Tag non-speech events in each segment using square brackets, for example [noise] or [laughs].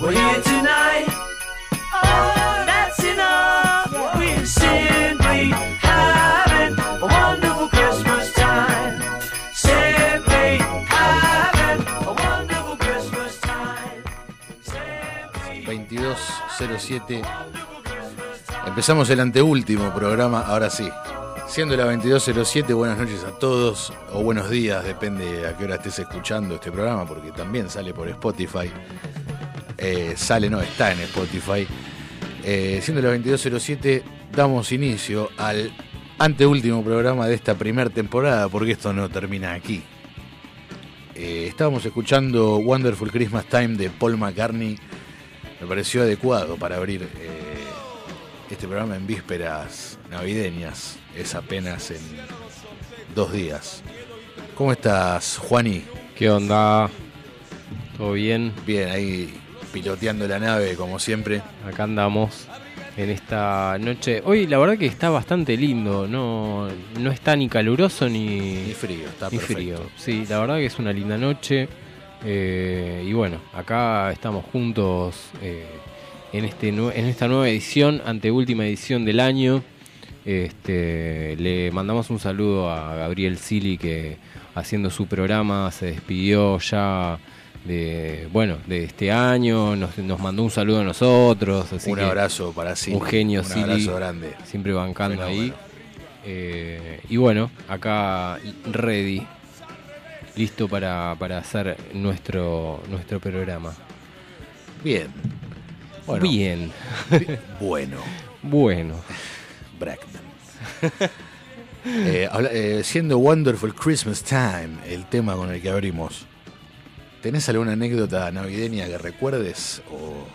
We're here tonight. Oh, that's enough. We're simply having a wonderful Christmas time. Simply having a wonderful Christmas time. Simply 2207. Empezamos el anteúltimo programa, ahora sí. Siendo la 2207, buenas noches a todos, o buenos días, depende a qué hora estés escuchando este programa, porque también sale por Spotify. Eh, sale, no, está en Spotify. Eh, siendo la 2207, damos inicio al anteúltimo programa de esta primera temporada, porque esto no termina aquí. Eh, estábamos escuchando Wonderful Christmas Time de Paul McCartney. Me pareció adecuado para abrir este programa en vísperas navideñas. Es apenas en dos días. ¿Cómo estás, Juani? ¿Qué onda? ¿Todo bien? Bien, ahí piloteando la nave como siempre. Acá andamos en esta noche. Hoy la verdad que está bastante lindo, no, no está ni caluroso ni, Ni frío, está ni perfecto. frío. Sí, la verdad que es una linda noche. eh, y bueno, acá estamos juntos eh, en, este, en esta nueva edición, anteúltima edición del año. Este, le mandamos un saludo a Gabriel Sili que haciendo su programa, se despidió ya de, bueno, de este año, nos, nos mandó un saludo a nosotros. Así un que abrazo para Silly. un genio, Un Silly. abrazo grande. siempre bancando ahí. Eh, y bueno, acá ready, listo para, para hacer nuestro, nuestro programa. Bien. Bueno, Bien, [laughs] Bueno, bueno. Brackman. [laughs] Eh, habla- eh, siendo Wonderful Christmas Time el tema con el que abrimos, ¿tenés alguna anécdota navideña que recuerdes? O...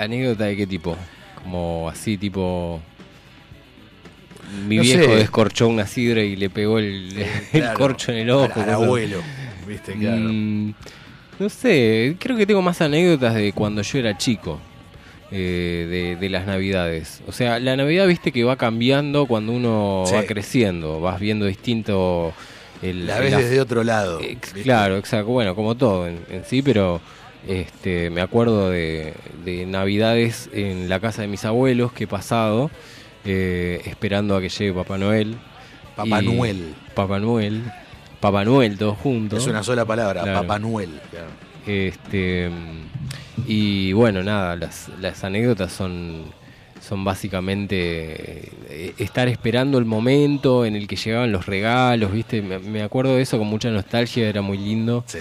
¿Anécdota de qué tipo? Como así, tipo. Mi No viejo sé. descorchó una sidra y le pegó el, [laughs] el Claro, corcho en el ojo. Al, abuelo, ¿viste? Claro. Mm, no sé, creo que tengo más anécdotas de cuando yo era chico. eh, de, de las navidades. O sea, la navidad, viste que va cambiando cuando uno Sí. va creciendo. Vas viendo distinto. El, La ves la- desde otro lado. ¿viste? Claro, exacto. Bueno, como todo en, en sí, pero este, me acuerdo de, de navidades en la casa de mis abuelos que he pasado, eh, esperando a que llegue Papá Noel. Papá Noel. Papá Noel. Papá Noel, todos juntos. Es una sola palabra, Claro. Papá Noel. claro. Este, y bueno, nada, las, las anécdotas son, son básicamente eh, estar esperando el momento en el que llegaban los regalos, ¿viste? Me, me acuerdo de eso con mucha nostalgia, era muy lindo. Sí.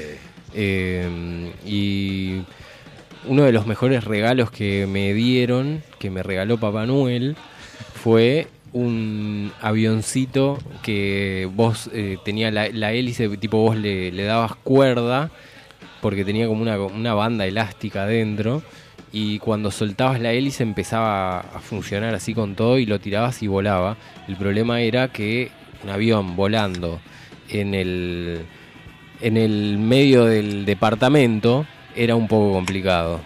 Eh, y uno de los mejores regalos que me dieron, que me regaló Papá Noel, fue un avioncito que vos eh, tenía la, hélice, tipo vos le, le dabas cuerda, porque tenía como una, una banda elástica adentro, y cuando soltabas la hélice empezaba a funcionar así con todo y lo tirabas y volaba. El problema era que un avión volando en el, en el medio del departamento era un poco complicado.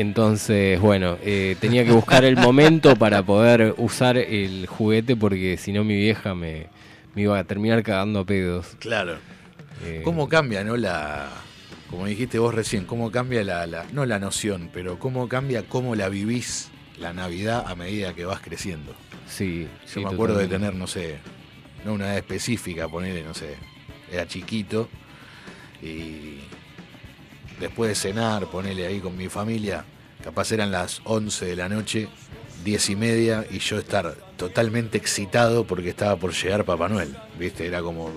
Entonces, bueno, eh, tenía que buscar el momento para poder usar el juguete porque si no mi vieja me, me iba a terminar cagando a pedos. Claro. Eh, ¿Cómo cambia, no? La, como dijiste vos recién, cómo cambia la, la- no la noción, pero cómo cambia cómo la vivís la Navidad a medida que vas creciendo. Sí, Yo sí, me acuerdo de tener, no sé, no una edad específica, ponerle, no sé, era chiquito y después de cenar, ponerle ahí con mi familia, capaz eran las 11 de la noche, 10 y media, y yo estar totalmente excitado porque estaba por llegar Papá Noel, ¿viste? Era como...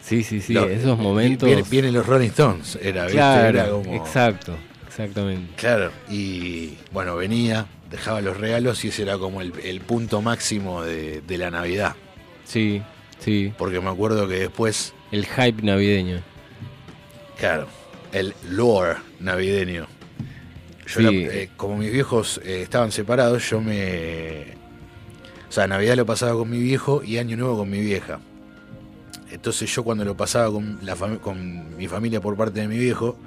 Sí, sí, sí, esos momentos. Vienen, vienen los Rolling Stones, era, ¿viste? claro, Era como... exacto, exactamente. Claro, y bueno, venía, dejaba los regalos y ese era como el, el punto máximo de, de la Navidad. Sí, sí. Porque me acuerdo que después, El hype navideño. claro, el lore navideño. Yo Sí. eh, como mis viejos eh, estaban separados, yo me... O sea, Navidad lo pasaba con mi viejo y Año Nuevo con mi vieja. Entonces yo cuando lo pasaba con, la con mi familia por parte de mi viejo,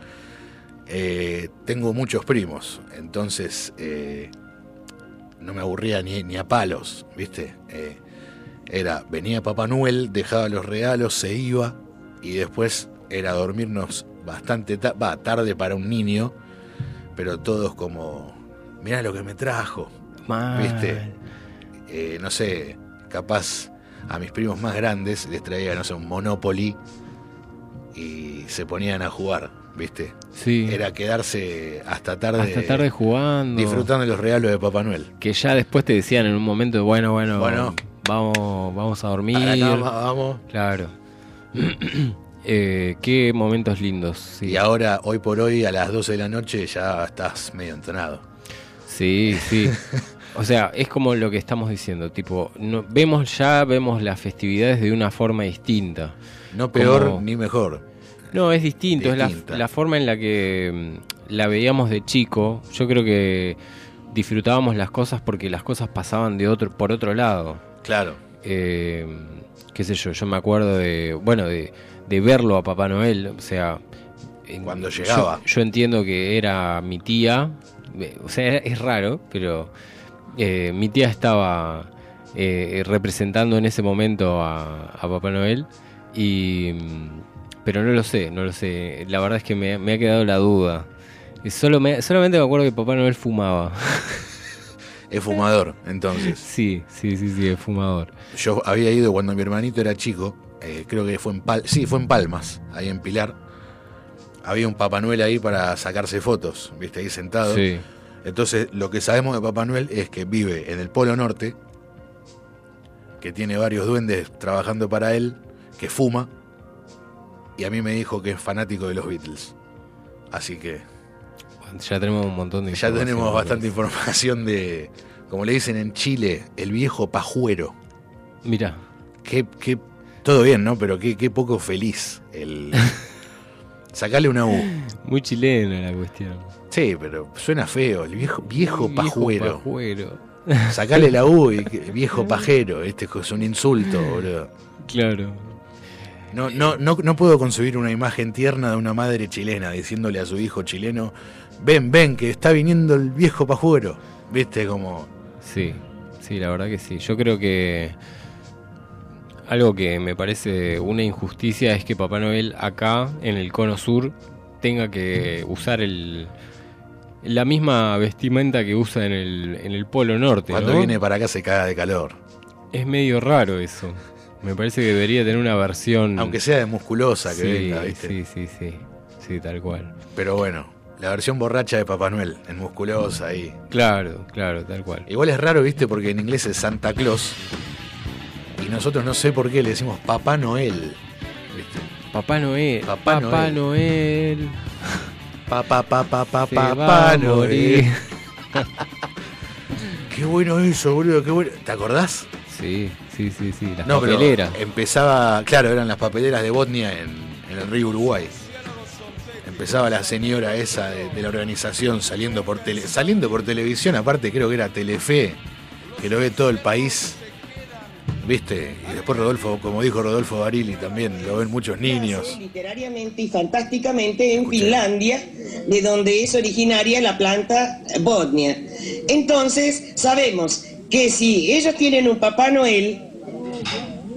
eh, tengo muchos primos. Entonces no me aburría ni, ni a palos, ¿viste? Era, venía Papá Noel, dejaba los regalos, se iba y después era dormirnos bastante ta- tarde para un niño, pero todos como, mirá lo que me trajo, Mal. ¿viste? Eh, no sé, capaz a mis primos más grandes les traía, no sé, un Monopoly y se ponían a jugar, ¿viste? Sí. Era quedarse hasta tarde, Hasta tarde jugando. disfrutando de los regalos de Papá Noel. Que ya después te decían en un momento, bueno, bueno, Bueno. vamos, vamos a dormir. A la cama, vamos. Claro. [clears throat] Eh, qué momentos lindos. Sí. Y ahora, hoy por hoy, a las 12 de la noche, ya estás medio entonado. Sí, sí. O sea, es como lo que estamos diciendo, tipo, no, vemos ya, vemos las festividades de una forma distinta. No peor Como- ni mejor. No, es distinto, Distinta. es la, la forma en la que mm, la veíamos de chico. Yo creo que disfrutábamos las cosas porque las cosas pasaban de otro, por otro lado. Claro. Eh, qué sé yo, yo me acuerdo de, bueno, de, de verlo a Papá Noel, o sea... Cuando llegaba. Yo, entiendo que era mi tía, eh, o sea, es raro, pero eh, mi tía estaba eh, representando en ese momento a, a Papá Noel y... Pero no lo sé, no lo sé. La verdad es que me, me ha quedado la duda. Y solo me- solamente me acuerdo que Papá Noel fumaba. [laughs] Es fumador, entonces. sí, sí, sí, sí, es fumador. Yo había ido cuando mi hermanito era chico, eh, creo que fue en Pal sí, fue en Palmas, ahí en Pilar. Había un Papá Noel ahí para sacarse fotos, viste, ahí sentado. Sí. Entonces, lo que sabemos de Papá Noel es que vive en el Polo Norte, que tiene varios duendes trabajando para él, que fuma, y a mí me dijo que es fanático de los Beatles. Así que Ya tenemos un montón de ya tenemos bastante información de, como le dicen en Chile, el viejo pajuero. Mira, Qué, qué- todo bien, ¿no? Pero qué, qué poco feliz el... [laughs] Sacale una U. muy chilena la cuestión. Sí, pero suena feo, el viejo, viejo Viejo pajuero. pajuero. Sacale la U y [laughs] viejo pajero, este es un insulto, boludo. Claro. No, no, no, no puedo concebir una imagen tierna de una madre chilena diciéndole a su hijo chileno, ven, ven, que está viniendo el viejo pajuero. Viste, como... Sí, sí, la verdad que sí. Yo creo que algo que me parece una injusticia es que Papá Noel acá, en el cono sur, tenga que usar el la misma vestimenta que usa en el, en el polo norte. Cuando ¿no? viene para acá se caga de calor. Es medio raro eso. Me parece que debería tener una versión... Aunque sea de musculosa que sí, venga, ¿viste? sí, sí, sí. Sí, tal cual. Pero bueno, la versión borracha de Papá Noel, en musculosa ahí. Claro, claro, tal cual. Igual es raro, ¿viste? Porque en inglés es Santa Claus. Y nosotros no sé por qué le decimos Papá Noel. ¿Viste? Papá Noel. Papá Papá Noel. Noel. Papá, papá, papá, papá Noel. [laughs] Qué bueno eso, boludo, qué bueno. ¿Te acordás? Sí, sí, sí, sí. Las No, pero papeleras. empezaba, claro, eran las papeleras de Botnia en, en el río Uruguay. Empezaba la señora esa de, de la organización saliendo por tele, saliendo por televisión, aparte creo que era Telefe, que lo ve todo el país. ¿Viste? Y después Rodolfo, como dijo Rodolfo Barili, también lo ven muchos niños. Literariamente y fantásticamente en Escuché. Finlandia, de donde es originaria la planta Botnia. Entonces, sabemos que si ellos tienen un Papá Noel,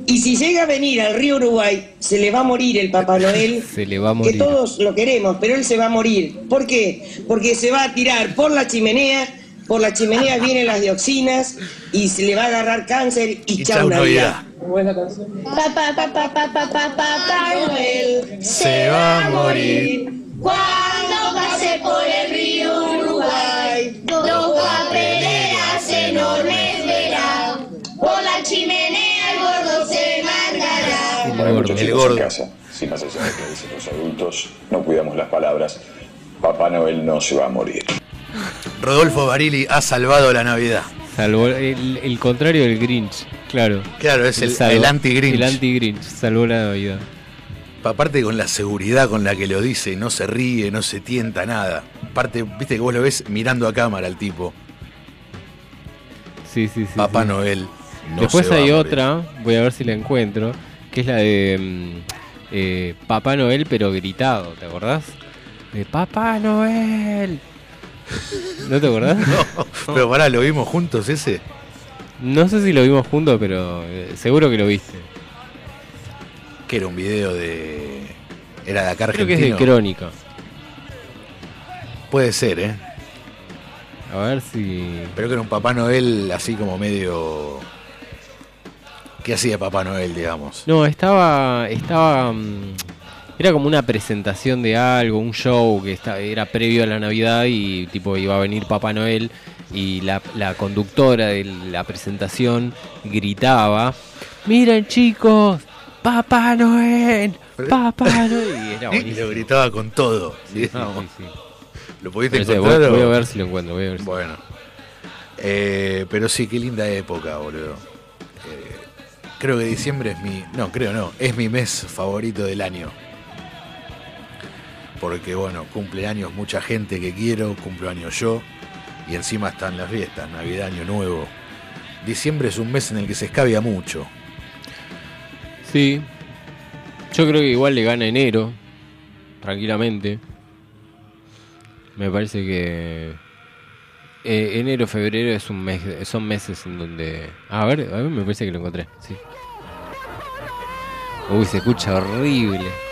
y si llega a venir al río Uruguay, se le va a morir el Papá Noel. [laughs] Se le va a Que morir. todos lo queremos, pero él se va a morir. ¿Por qué? Porque se va a tirar por la chimenea, por la chimenea vienen las dioxinas y se le va a agarrar cáncer y, Y chau chau Navidad. Navidad. Papá, papá, papá, papá, papá Noel Se va a morir. cuando pase por el río Uruguay. Dos papeleras enormes verá. Por la chimenea el gordo se mandará. El Para gordo. muchos El chicos gordo. en casa, si más allá de que dicen los adultos, no cuidamos las palabras, Papá Noel no se va a morir. Rodolfo Barili ha salvado la Navidad. Salvó el, el contrario del Grinch, claro. Claro, es el, el anti-Grinch. El anti-Grinch, salvó la Navidad. Aparte con la seguridad con la que lo dice, no se ríe, no se tienta nada. Aparte, viste que vos lo ves mirando a cámara al tipo. Sí, sí, sí. Papá sí. Noel. no Después hay otra, voy a ver si la encuentro, que es la de mm, eh, Papá Noel pero gritado, ¿te acordás? De Papá Noel. ¿No te acordás? [laughs] No, pero pará, ¿lo vimos juntos ese? No sé si lo vimos juntos, pero eh, seguro que lo viste. Que era un video de. Era de acá Creo que es de Crónica. Puede ser, ¿eh? A ver si... Pero que era un Papá Noel así como medio. ¿Qué hacía Papá Noel, digamos? No, estaba... estaba mm, era como una presentación de algo, un show que esta- era previo a la Navidad y tipo iba a venir Papá Noel y la, la conductora de la presentación gritaba, miren chicos, Papá Noel, Papá Noel. Y era Y buenísimo. lo gritaba con todo, Sí, sí, digamos. sí, sí. ¿Lo pudiste Pero encontrar? voy a ver si lo encuentro, voy a ver si- Bueno. Eh, pero sí, qué linda época, boludo. Eh, creo que diciembre es mi. No, creo no. Es mi mes favorito del año. Porque, bueno, cumpleaños mucha gente que quiero, cumpleaños yo. Y encima están las fiestas, Navidad, Año Nuevo. Diciembre es un mes en el que se escabia mucho. Sí. Yo creo que igual le gana enero. Tranquilamente. Me parece que. eh, enero, febrero es un mes, son meses en donde. Ah, a ver, a ver, me parece que lo encontré. Uy, se escucha horrible.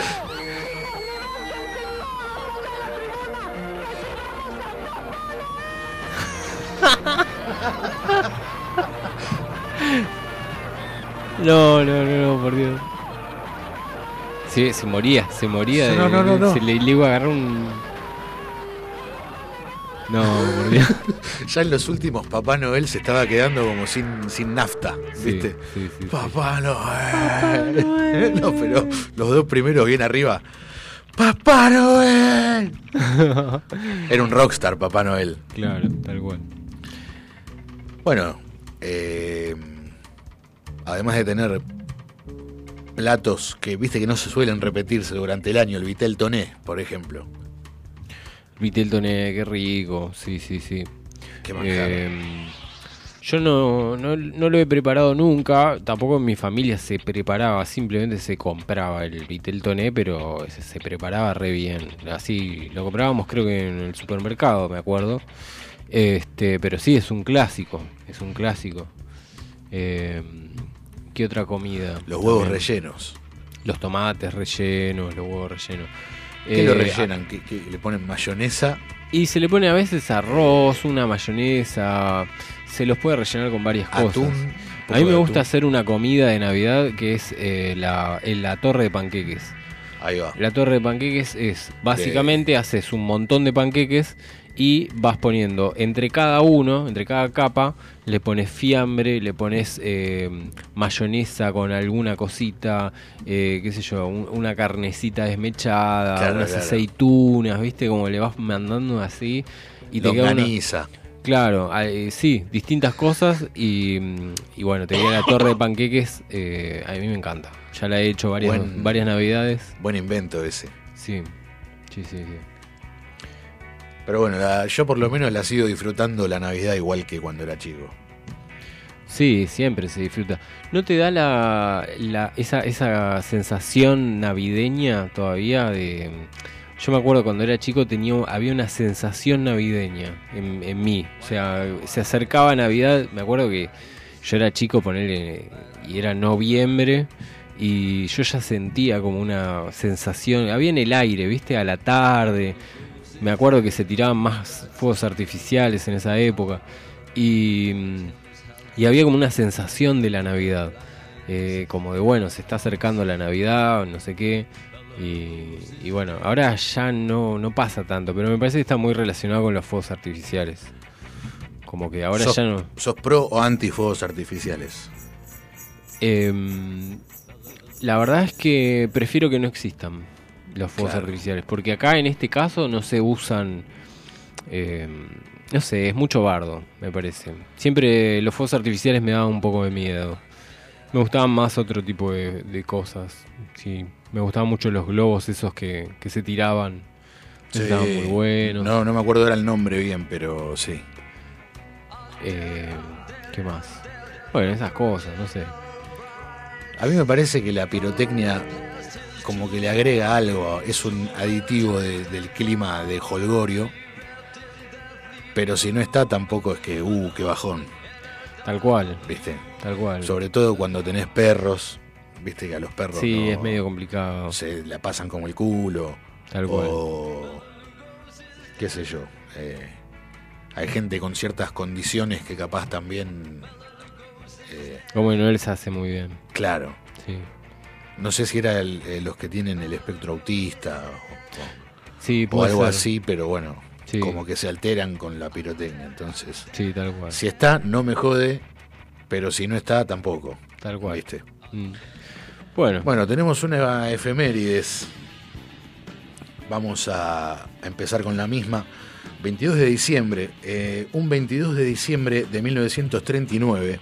No, no, no, no, por Dios. Sí, se moría, se moría. Sí, de- no, no, no, no. Se le, le iba a agarrar un. No, por Dios. [laughs] Ya en los últimos Papá Noel se estaba quedando como sin, sin nafta, Sí, ¿viste? sí, sí, sí. Papá Noel. [laughs] No, pero los dos primeros bien arriba. ¡Papá Noel! [laughs] Era un rockstar, Papá Noel. Claro, tal cual. Bueno, eh, además de tener platos que viste que no se suelen repetirse durante el año, el Vitel Toné, por ejemplo. Viteltoné, qué rico. Sí, sí, sí. Qué. Eh, yo no, no, no lo he preparado nunca, tampoco en mi familia se preparaba, simplemente se compraba el vitel toné, pero se, se preparaba re bien. Así lo comprábamos creo que en el supermercado, me acuerdo. Este, pero sí es un clásico, es un clásico. Eh, ¿Qué otra comida? Los huevos También. rellenos. Los tomates rellenos, los huevos rellenos. ¿Qué Eh, lo rellenan? ¿Qué, qué- le ponen mayonesa? y se le pone a veces arroz, una mayonesa, se los puede rellenar con varias cosas. Atún. poco A mí me gusta atún. hacer una comida de Navidad que es eh, la, la torre de panqueques. Ahí va. La torre de panqueques es, básicamente haces un montón de panqueques y vas poniendo entre cada uno, entre cada capa, le pones fiambre, le pones eh, mayonesa con alguna cosita, eh, qué sé yo, un- una carnecita desmechada, Claro, unas claro. aceitunas, ¿viste? Como le vas mandando así y te queda una, Longaniza. Claro, ah, eh, sí, distintas cosas y, mm, y bueno, te queda la torre de panqueques, eh, a mí me encanta. Ya la he hecho varias, Buen- varias navidades. Buen invento ese. Sí, sí, sí, sí. Pero bueno, la- yo por lo menos la sigo disfrutando la Navidad igual que cuando era chico. Sí, siempre se disfruta. ¿No te da la, esa, esa sensación navideña todavía de... Yo me acuerdo cuando era chico tenía, había una sensación navideña en, en mí. O sea, se acercaba Navidad, me acuerdo que yo era chico, ponerle, y era noviembre, y yo ya sentía como una sensación, había en el aire, viste, a la tarde. Me acuerdo que se tiraban más fuegos artificiales en esa época. Y, y había como una sensación de la Navidad. Eh, como de, bueno, se está acercando la Navidad, no sé qué. Y, y bueno, ahora ya no, no pasa tanto, pero me parece que está muy relacionado con los fuegos artificiales. Como que ahora ¿Sos, ya no... ¿Sos pro o anti fuegos artificiales? Em, la verdad es que prefiero que no existan los fuegos Claro. artificiales, porque acá en este caso no se usan, em, no sé, es mucho bardo, me parece. Siempre los fuegos artificiales me daban un poco de miedo. Me gustaban más otro tipo de, de cosas. Sí, me gustaban mucho los globos esos que, que se tiraban. Estaban muy buenos. No, no me acuerdo ahora el nombre bien, pero sí. Eh, ¿Qué más? Bueno, esas cosas, no sé. A mí me parece que la pirotecnia como que le agrega algo, es un aditivo de- del clima de Holgorio, pero si no está tampoco es que, uh, qué bajón, Tal cual, ¿viste? tal cual. Sobre todo cuando tenés perros, ¿viste? Que a los perros Sí, no- es medio complicado. se la pasan como el culo, Tal cual. o qué sé yo. eh, hay gente con ciertas condiciones que capaz también, eh, Como Noel se hace muy bien. claro, Sí, no sé si era el- eh, los que tienen el espectro autista o, sí o algo ser. así, pero bueno, Sí. como que se alteran con la pirotecnia. Entonces, Sí, tal cual. si está, no me jode, pero si no está, tampoco. Tal cual. ¿Viste? Mm. Bueno, Bueno, tenemos una efemérides. Vamos a empezar con la misma. 22 de diciembre, eh, un 22 de diciembre de 1939,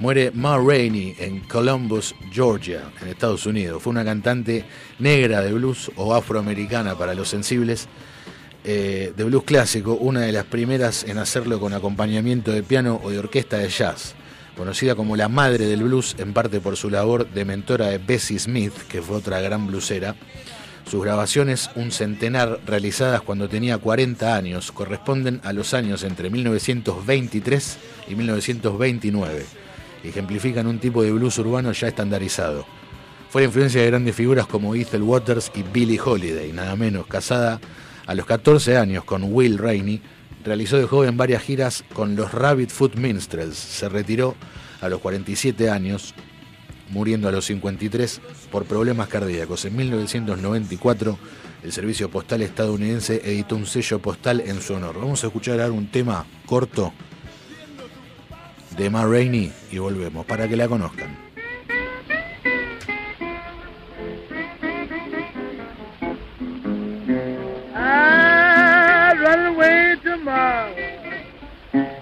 muere Ma Rainey en Columbus, Georgia, en Estados Unidos. Fue una cantante negra de blues o afroamericana para los sensibles eh, de blues clásico, una de las primeras en hacerlo con acompañamiento de piano o de orquesta de jazz. Conocida como la madre del blues, en parte por su labor de mentora de Bessie Smith, que fue otra gran blusera. Sus grabaciones, un centenar, realizadas cuando tenía 40 años, corresponden a los años entre 1923 y 1929. Ejemplifican un tipo de blues urbano ya estandarizado. Fue la influencia de grandes figuras como Ethel Waters y Billie Holiday, nada menos. Casada a los 14 años con Will Rainey, realizó de joven varias giras con los Rabbit Foot Minstrels. Se retiró a los 47 años, muriendo a los 53 por problemas cardíacos. En 1994, el Servicio Postal estadounidense editó un sello postal en su honor. Vamos a escuchar ahora un tema corto de Ma Rainey y volvemos para que la conozcan.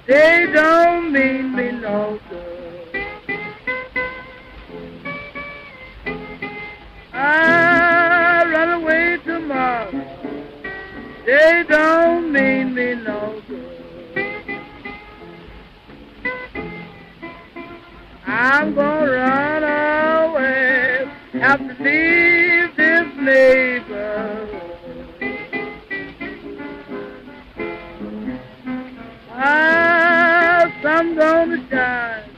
They don't mean me no good. I run away tomorrow. They don't mean me no good. I'm gonna run away. Have to leave this neighborhood. Ah, sun gonna shine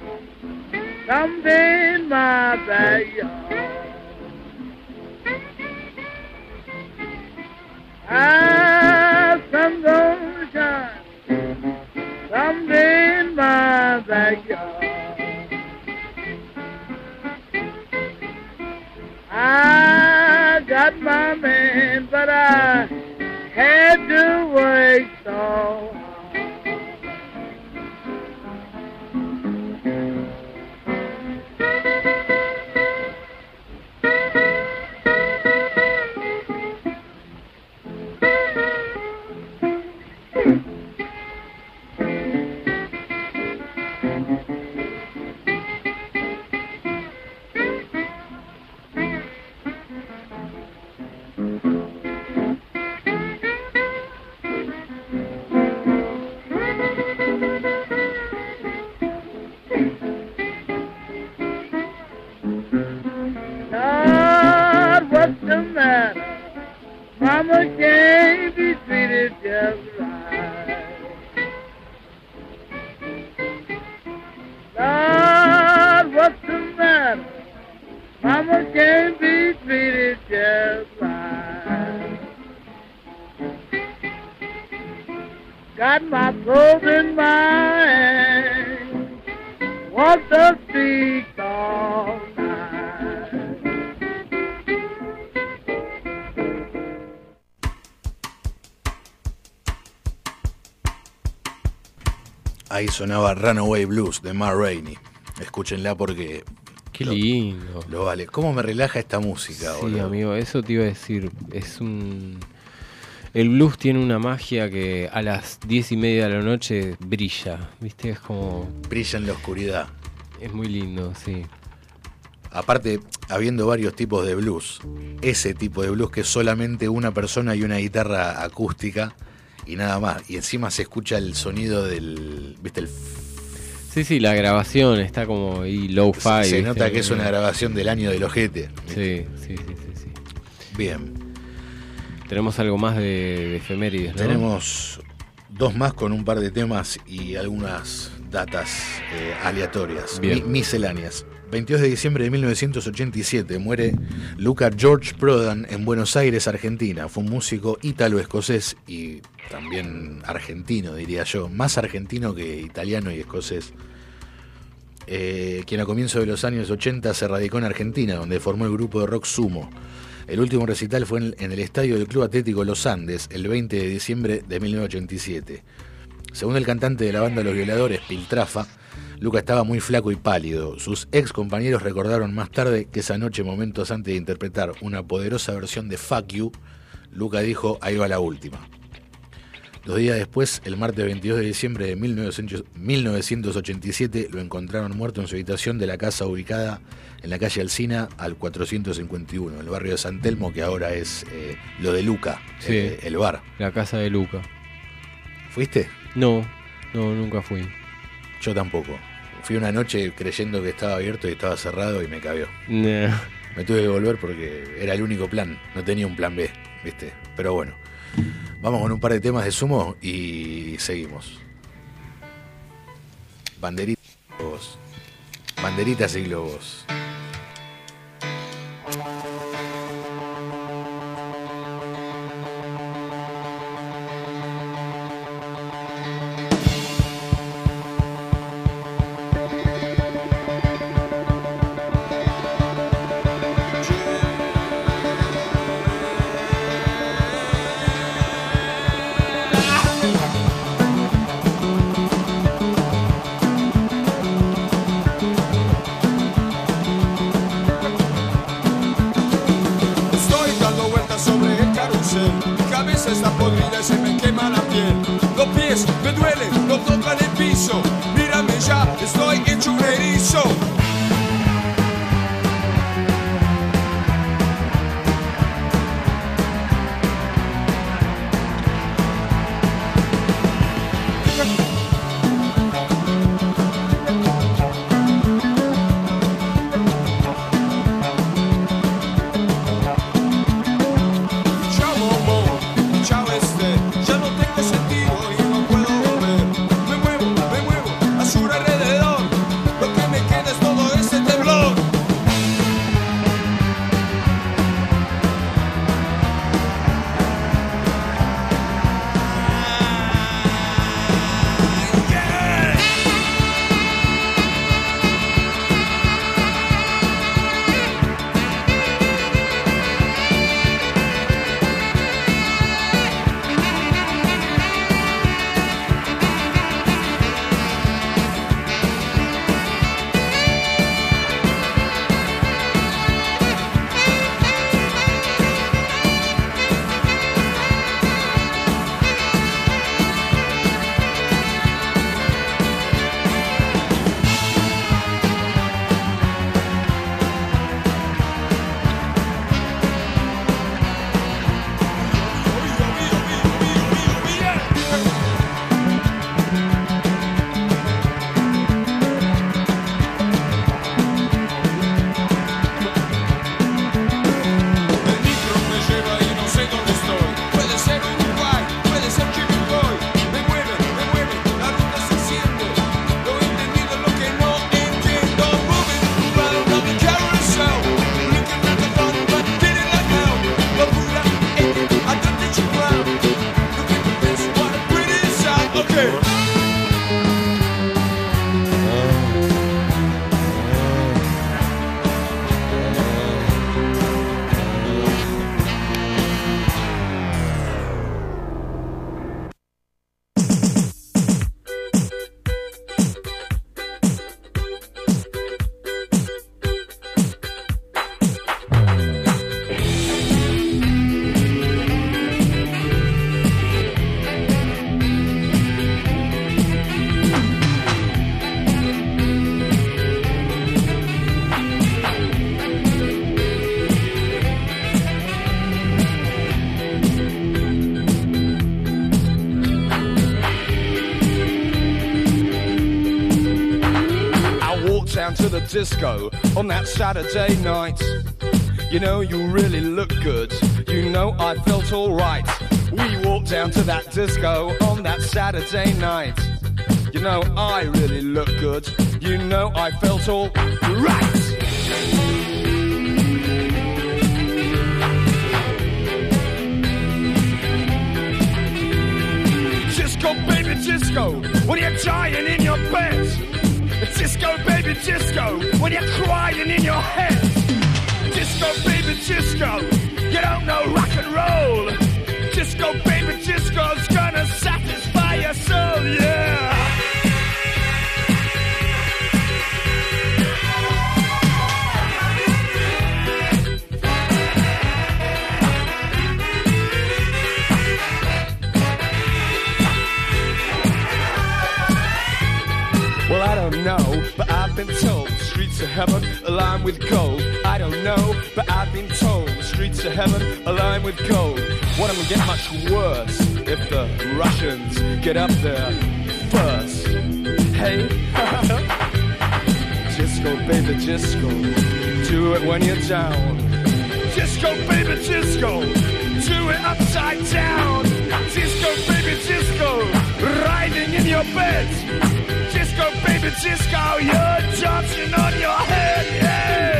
someday in my backyard. Ah, sun gonna shine someday in my backyard. I got my man, but I had to wait so sonaba Runaway Blues de Ma Rainey. Escúchenla porque Qué Lo- lindo. lo vale. ¿Cómo me relaja esta música, Sí, boludo? amigo, eso te iba a decir. Es un. El blues tiene una magia que a las diez y media de la noche brilla. ¿Viste? Es como. Brilla en la oscuridad. Es muy lindo, sí. Aparte, habiendo varios tipos de blues, ese tipo de blues que solamente una persona y una guitarra acústica y nada más. Y encima se escucha el sonido del. ¿Viste? El, Sí, sí, la grabación está como ahí low-fi. se nota que es una grabación del año del ojete. Sí, sí, sí, sí, sí. Bien. Tenemos algo más de, de efemérides, ¿no? Tenemos dos más con un par de temas y algunas datas eh, aleatorias, Bien. mi- misceláneas. 22 de diciembre de 1987 muere Luca George Prodan en Buenos Aires, Argentina. Fue un músico ítalo-escocés y también argentino, diría yo. Más argentino que italiano y escocés. Eh, quien a comienzos de los años 80 se radicó en Argentina, donde formó el grupo de rock Sumo. El último recital fue en, en el estadio del Club Atlético Los Andes, el 20 de diciembre de 1987. Según el cantante de la banda Los Violadores, Piltrafa, Luca estaba muy flaco y pálido. Sus ex compañeros recordaron más tarde que esa noche, momentos antes de interpretar una poderosa versión de Fuck You, Luca dijo, ahí va la última. Dos días después, el martes 22 de diciembre de 1900 1987, lo encontraron muerto en su habitación de la casa ubicada en la calle Alsina al 451, el barrio de San Telmo, que ahora es eh, lo de Luca, Sí. eh, el bar. La casa de Luca. ¿Fuiste? No, no, nunca fui. Yo tampoco. Fui una noche creyendo que estaba abierto y estaba cerrado y me cabió. Me tuve que volver porque era el único plan, no tenía un plan B, ¿viste? Pero bueno, vamos con un par de temas de sumo y seguimos. Banderitas y globos. Banderitas y globos. On that Saturday night. You know, you really look good. You know, I felt alright. We walked down to that disco on that Saturday night. You know, I really look good. You know, I felt all right. Disco, baby, disco, when you're dying in your bed. Disco, baby, disco, when you're crying in your head. Disco, baby, disco, you don't know rock and roll. Heaven are lined with gold. I don't know, but I've been told the streets of heaven aligned with gold. What am gonna get much worse if the Russians get up there first? Hey, [laughs] disco, baby, disco, do it when you're down. Disco, baby, disco, do it upside down. Disco, baby, disco, riding in your bed. Disco, baby, disco, you're dancing on your head, yeah.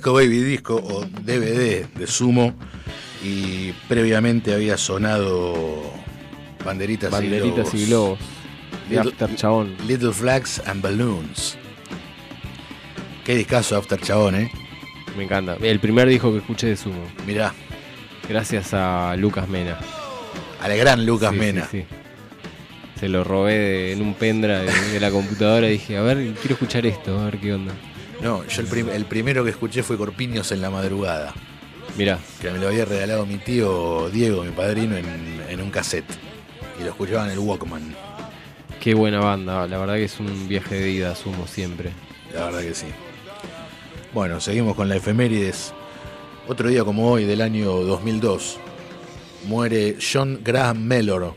Disco Baby Disco o DVD de Sumo y previamente había sonado Banderitas, Banderitas y y globos. De Little- After Chabón. Little Flags and Balloons. Qué discazo After Chabón, ¿eh? Me encanta. El primer disco que escuché de Sumo. Mirá, Gracias a Lucas Mena. al gran Lucas Sí, Mena. sí. Se lo robé de- en un pendrive de, de la computadora y dije, a ver, quiero escuchar esto, a ver qué onda. No, yo el, prim- el primero que escuché fue Corpiños en la madrugada, Mirá, que me lo había regalado mi tío Diego, mi padrino, en, en un cassette. Y lo escuchaba en el Walkman, qué buena banda. La verdad que es un viaje de ida, Sumo, siempre. la verdad que sí. Bueno, seguimos con la efemérides. Otro día como hoy, del año 2002, muere John Graham Mellor,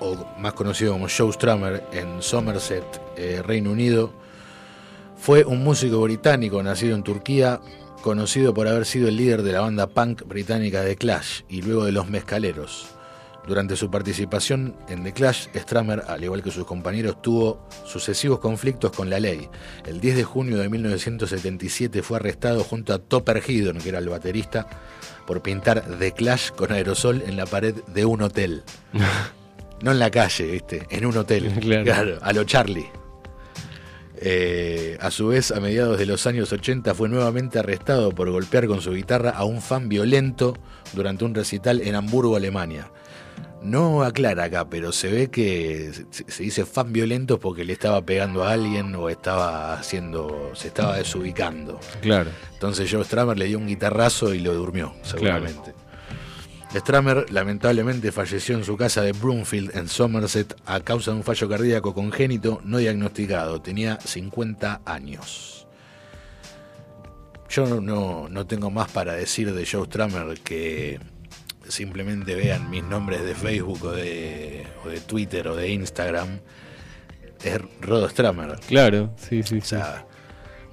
o más conocido como Joe Strummer, en Somerset, eh, Reino Unido. Fue un músico británico nacido en Turquía, conocido por haber sido el líder de la banda punk británica The Clash y luego de Los Mezcaleros. Durante su participación en The Clash, Strummer, al igual que sus compañeros, tuvo sucesivos conflictos con la ley. El 10 de junio de 1977 fue arrestado junto a Topper Headon, que era el baterista, por pintar The Clash con aerosol en la pared de un hotel. [laughs] no en la calle, ¿viste? En un hotel. Claro. a lo Charlie. Eh, a su vez, a mediados de los años 80 fue nuevamente arrestado por golpear con su guitarra a un fan violento durante un recital en Hamburgo, Alemania. No aclara acá, pero se ve que se, dice fan violento porque le estaba pegando a alguien o estaba haciendo, se estaba desubicando. Claro. Entonces Joe Stramer le dio un guitarrazo y lo durmió, seguramente. Stramer lamentablemente falleció en su casa de Broomfield, en Somerset, a causa de un fallo cardíaco congénito no diagnosticado. Tenía 50 años. Yo no- no, tengo más para decir de Joe Stramer que simplemente vean mis nombres de Facebook o de, o de Twitter o de Instagram. Es Rodo Stramer. Claro, sí, sí, O sea,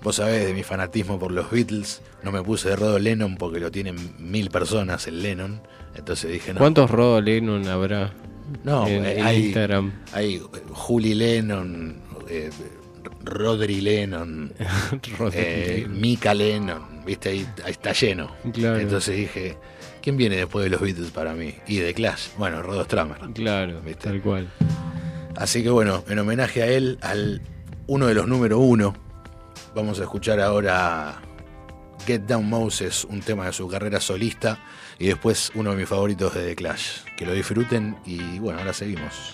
vos sabés de mi fanatismo por los Beatles. No me puse de Rodo Lennon porque lo tienen mil personas el Lennon. Entonces dije, no. ¿Cuántos Rodo Lennon habrá No, en, eh, en hay, Instagram? hay Juli Lennon, eh, Rodri Lennon, [laughs] Rodri eh. Mika Lennon, viste, ahí, ahí está lleno. Claro. Entonces dije, ¿quién viene después de los Beatles para mí? Y de Clash, bueno, Rodo Stramer. Claro, ¿Viste? tal cual. Así que bueno, en homenaje a él, al uno de los número uno, vamos a escuchar ahora Get Down Moses, un tema de su carrera solista, y después uno de mis favoritos de The Clash. Que lo disfruten y bueno, ahora seguimos.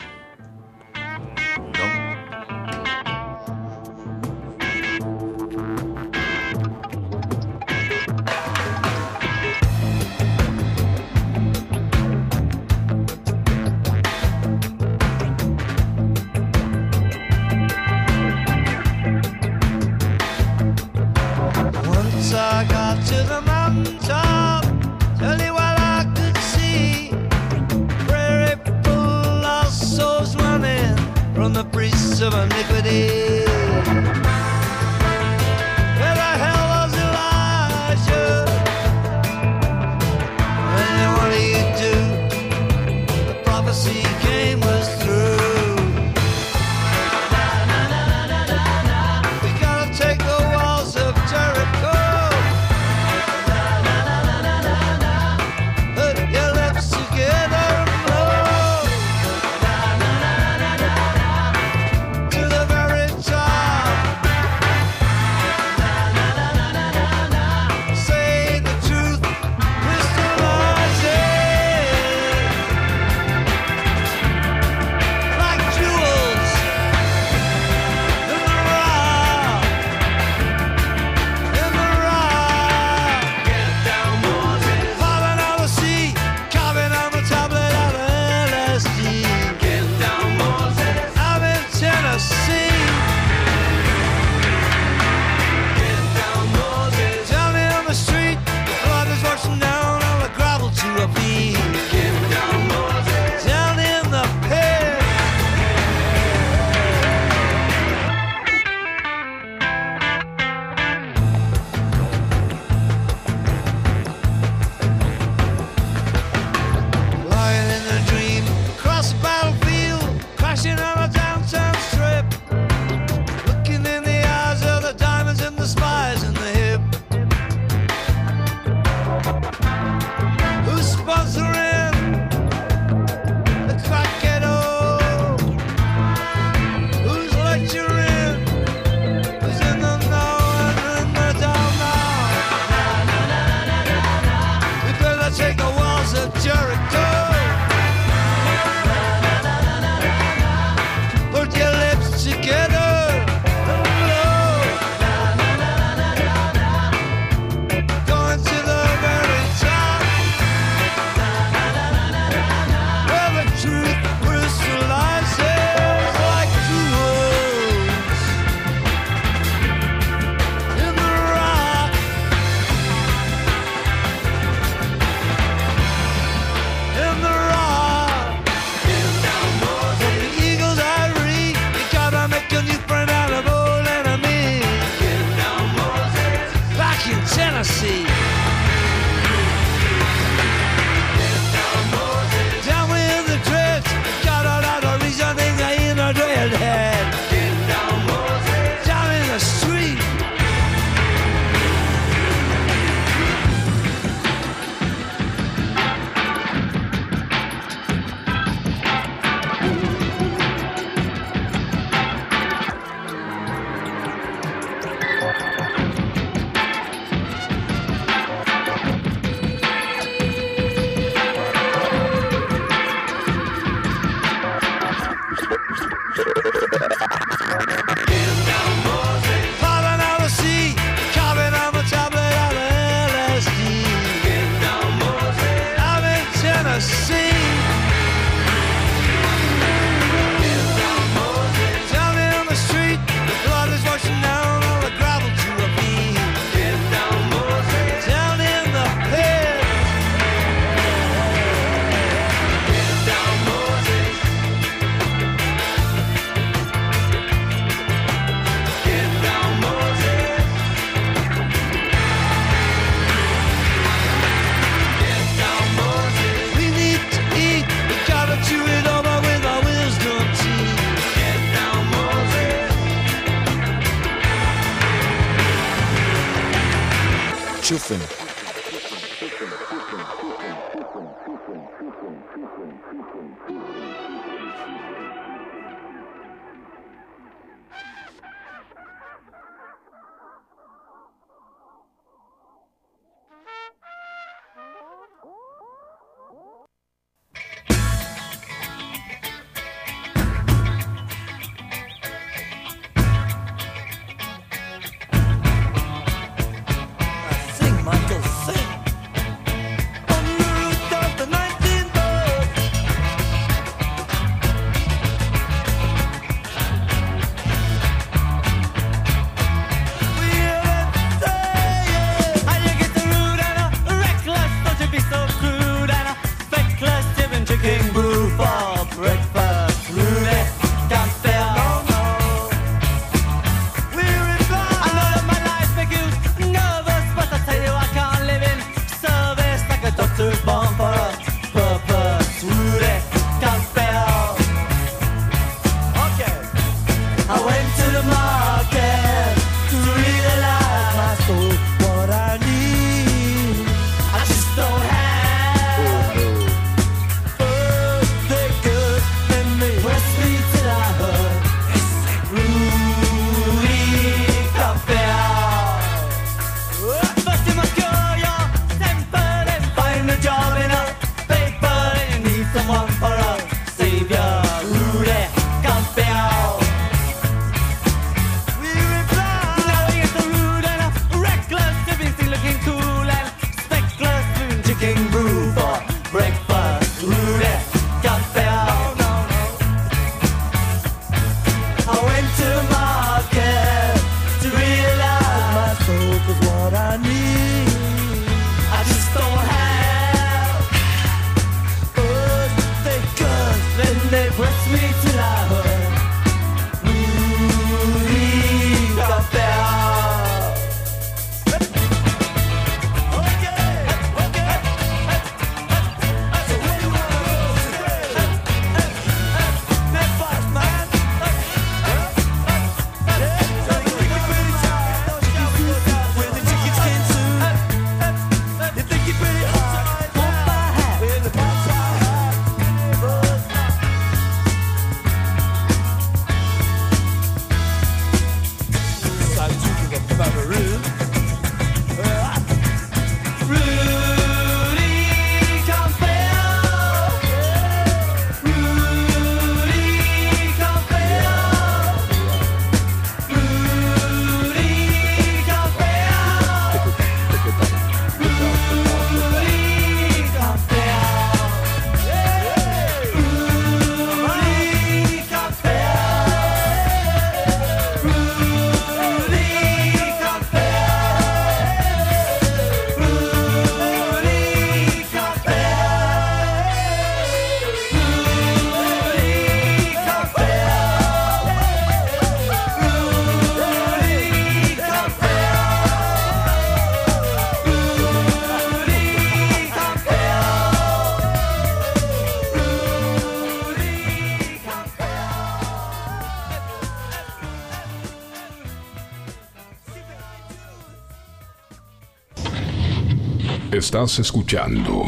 Estás escuchando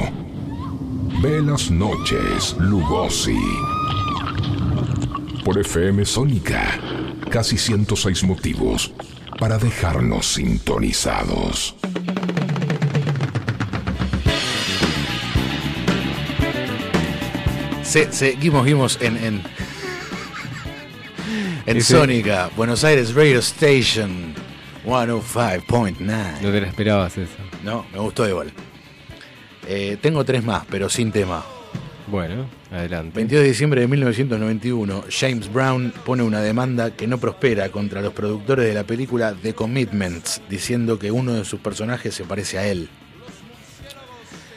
Velas Noches Lugosi por FM Sónica. Casi 106 motivos para dejarnos sintonizados. Se- seguimos, vimos en. En, en Ese- Sónica, Buenos Aires Radio Station 105.9. No te la esperabas esa. No, me gustó igual. Eh, tengo tres más, pero sin tema. Bueno, adelante. 22 de diciembre de 1991, James Brown pone una demanda que no prospera contra los productores de la película The Commitments, diciendo que uno de sus personajes se parece a él.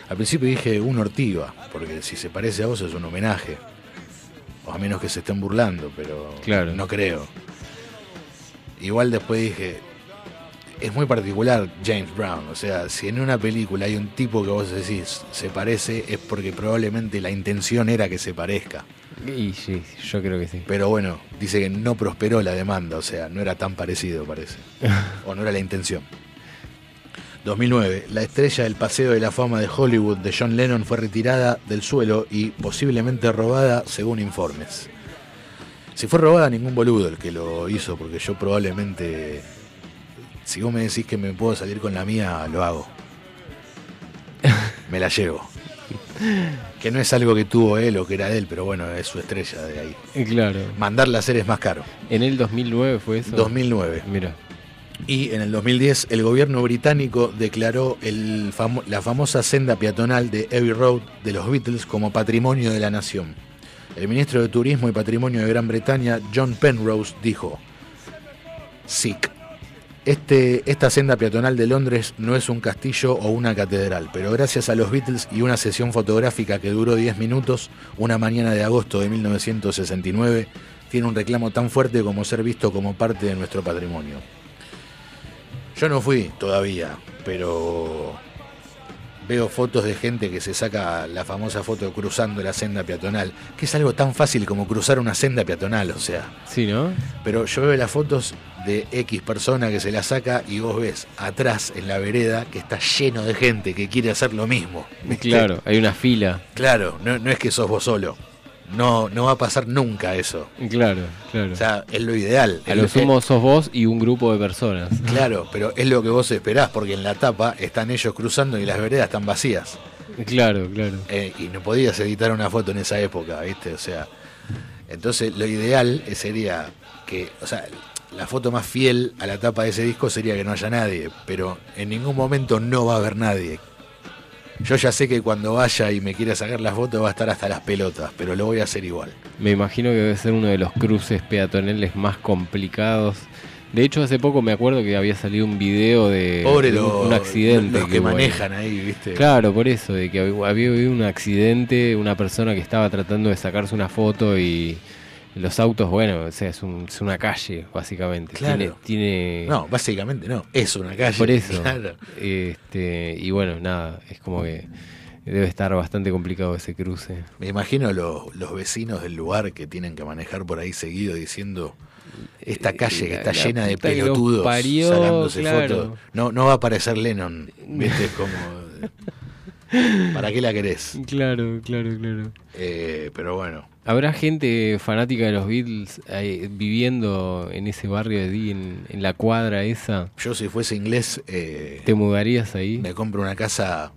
Al principio dije un ortiva, porque si se parece a vos es un homenaje. O a menos que se estén burlando, pero Claro. no creo. Igual después dije, es muy particular James Brown. O sea, si en una película hay un tipo que vos decís se parece, es porque probablemente la intención era que se parezca. Y sí, yo creo que sí. Pero bueno, dice que no prosperó la demanda, o sea, no era tan parecido, parece. [laughs] o no era la intención. 2009. La estrella del Paseo de la Fama de Hollywood de John Lennon fue retirada del suelo y posiblemente robada según informes. Si fue robada, ningún boludo el que lo hizo, porque yo probablemente, si vos me decís que me puedo salir con la mía, lo hago. Me la llevo. Que no es algo que tuvo él o que era de él, pero bueno, es su estrella de ahí. Eh, Claro. Mandarla a hacer es más caro. En el 2009 fue eso. 2009. Mira. Y en el 2010 el gobierno británico declaró el famo- la famosa senda peatonal de Abbey Road de los Beatles como patrimonio de la nación. El ministro de Turismo y Patrimonio de Gran Bretaña, John Penrose, dijo, SIC. Este, esta senda peatonal de Londres no es un castillo o una catedral, pero gracias a los Beatles y una sesión fotográfica que duró 10 minutos, una mañana de agosto de 1969, tiene un reclamo tan fuerte como ser visto como parte de nuestro patrimonio. Yo no fui todavía, pero veo fotos de gente que se saca la famosa foto cruzando la senda peatonal, que es algo tan fácil como cruzar una senda peatonal, o sea. Sí, ¿no? Pero yo veo las fotos de X persona que se la saca y vos ves atrás en la vereda que está lleno de gente que quiere hacer lo mismo. ¿viste? Claro, hay una fila. Claro, no, no es que sos vos solo. No, no va a pasar nunca eso. Claro, claro. O sea, es lo ideal. a lo sumo sos vos y un grupo de personas. Claro, pero es lo que vos esperás, porque en la tapa están ellos cruzando y las veredas están vacías. Claro, claro. Eh, y no podías editar una foto en esa época, ¿viste? O sea, entonces lo ideal sería que, o sea, la foto más fiel a la tapa de ese disco sería que no haya nadie, pero en ningún momento no va a haber nadie. Yo ya sé que cuando vaya y me quiera sacar la foto va a estar hasta las pelotas, pero lo voy a hacer igual. Me imagino que debe ser uno de los cruces peatonales más complicados. De hecho, hace poco me acuerdo que había salido un video de Pobre un, los, un accidente. los que manejan ahí, ¿viste? Claro, por eso, de que hab- había habido un accidente, una persona que estaba tratando de sacarse una foto y los autos, bueno, o sea, es, un- es una calle, básicamente. Claro. Tiene, tiene No, básicamente no, es una calle. por eso. Claro. Este, y bueno, nada, es como que debe estar bastante complicado ese cruce. Me imagino los, los vecinos del lugar que tienen que manejar por ahí seguido diciendo esta calle que está la llena de pelotudos parió, sacándose claro. fotos. No, no va a aparecer Lennon, [laughs] ¿viste? Como. ¿Para qué la querés? Claro, claro, claro. Eh, pero bueno. ¿Habrá gente fanática de los Beatles ahí, viviendo en ese barrio de Dee, en, en la cuadra esa? Yo si fuese inglés, eh, ¿Te mudarías ahí? me compro una casa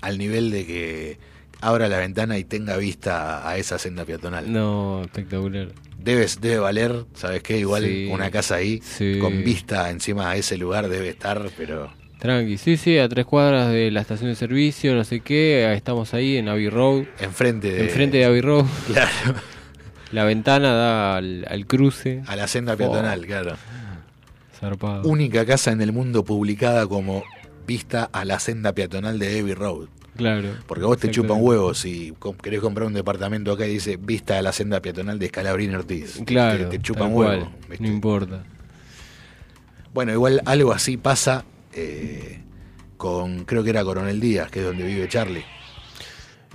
al nivel de que abra la ventana y tenga vista a esa senda peatonal. No, espectacular. Debe, debe valer, ¿sabes qué? Igual Sí. una casa ahí, Sí. con vista encima a ese lugar debe estar, pero... Tranqui, sí, sí, a tres cuadras de la estación de servicio, no sé qué, estamos ahí en Abbey Road. Enfrente de... Enfrente de Abbey Road. [laughs] Claro, La ventana da al, al cruce. a la senda peatonal, claro. Zarpado. Única casa en el mundo publicada como vista a la senda peatonal de Abbey Road. Claro. Porque vos te chupan huevos si querés comprar un departamento acá y dice vista a la senda peatonal de Scalabrini Ortiz. Claro. Te, te chupan huevos. No importa. Bueno, igual algo así pasa eh, con, creo que era Coronel Díaz, que es donde vive Charlie,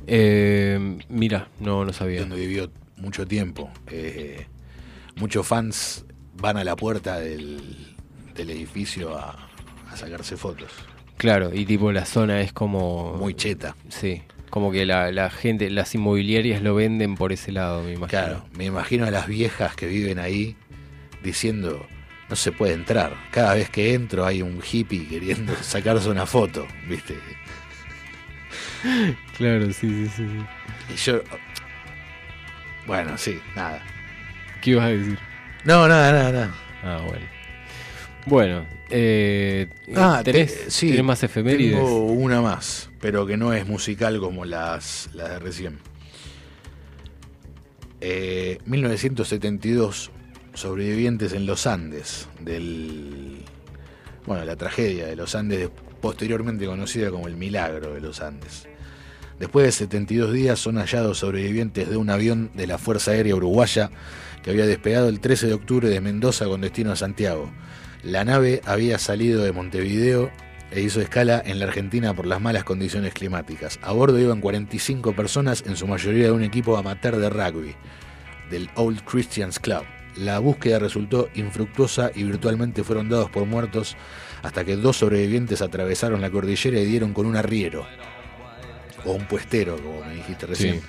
Eh, mira, no, no sabía. donde vivió mucho tiempo. Eh, muchos fans van a la puerta del, del edificio a, a sacarse fotos. Claro, y tipo la zona es como... Muy cheta. Sí, como que la, la gente, las inmobiliarias lo venden por ese lado, me imagino. Claro, me imagino a las viejas que viven ahí diciendo, no se puede entrar. Cada vez que entro hay un hippie queriendo [laughs] sacarse una foto, ¿viste? Claro, sí, sí, sí. Y yo... Bueno, sí, nada. ¿Qué ibas a decir? No, nada, nada, nada. Ah, bueno. Bueno, eh, Ah, ¿tenés, te- sí, tenés más efemérides? Tengo una más, pero que no es musical como las, las de recién. Eh, 1972, sobrevivientes en los Andes del. Bueno, la tragedia de los Andes, posteriormente conocida como el milagro de los Andes. Después de 72 días son hallados sobrevivientes de un avión de la Fuerza Aérea Uruguaya que había despegado el 13 de octubre de Mendoza con destino a Santiago. La nave había salido de Montevideo e hizo escala en la Argentina por las malas condiciones climáticas. A bordo iban 45 personas, en su mayoría de un equipo amateur de rugby, del Old Christians Club. La búsqueda resultó infructuosa y virtualmente fueron dados por muertos hasta que dos sobrevivientes atravesaron la cordillera y dieron con un arriero, o un puestero, como me dijiste recién. Sí.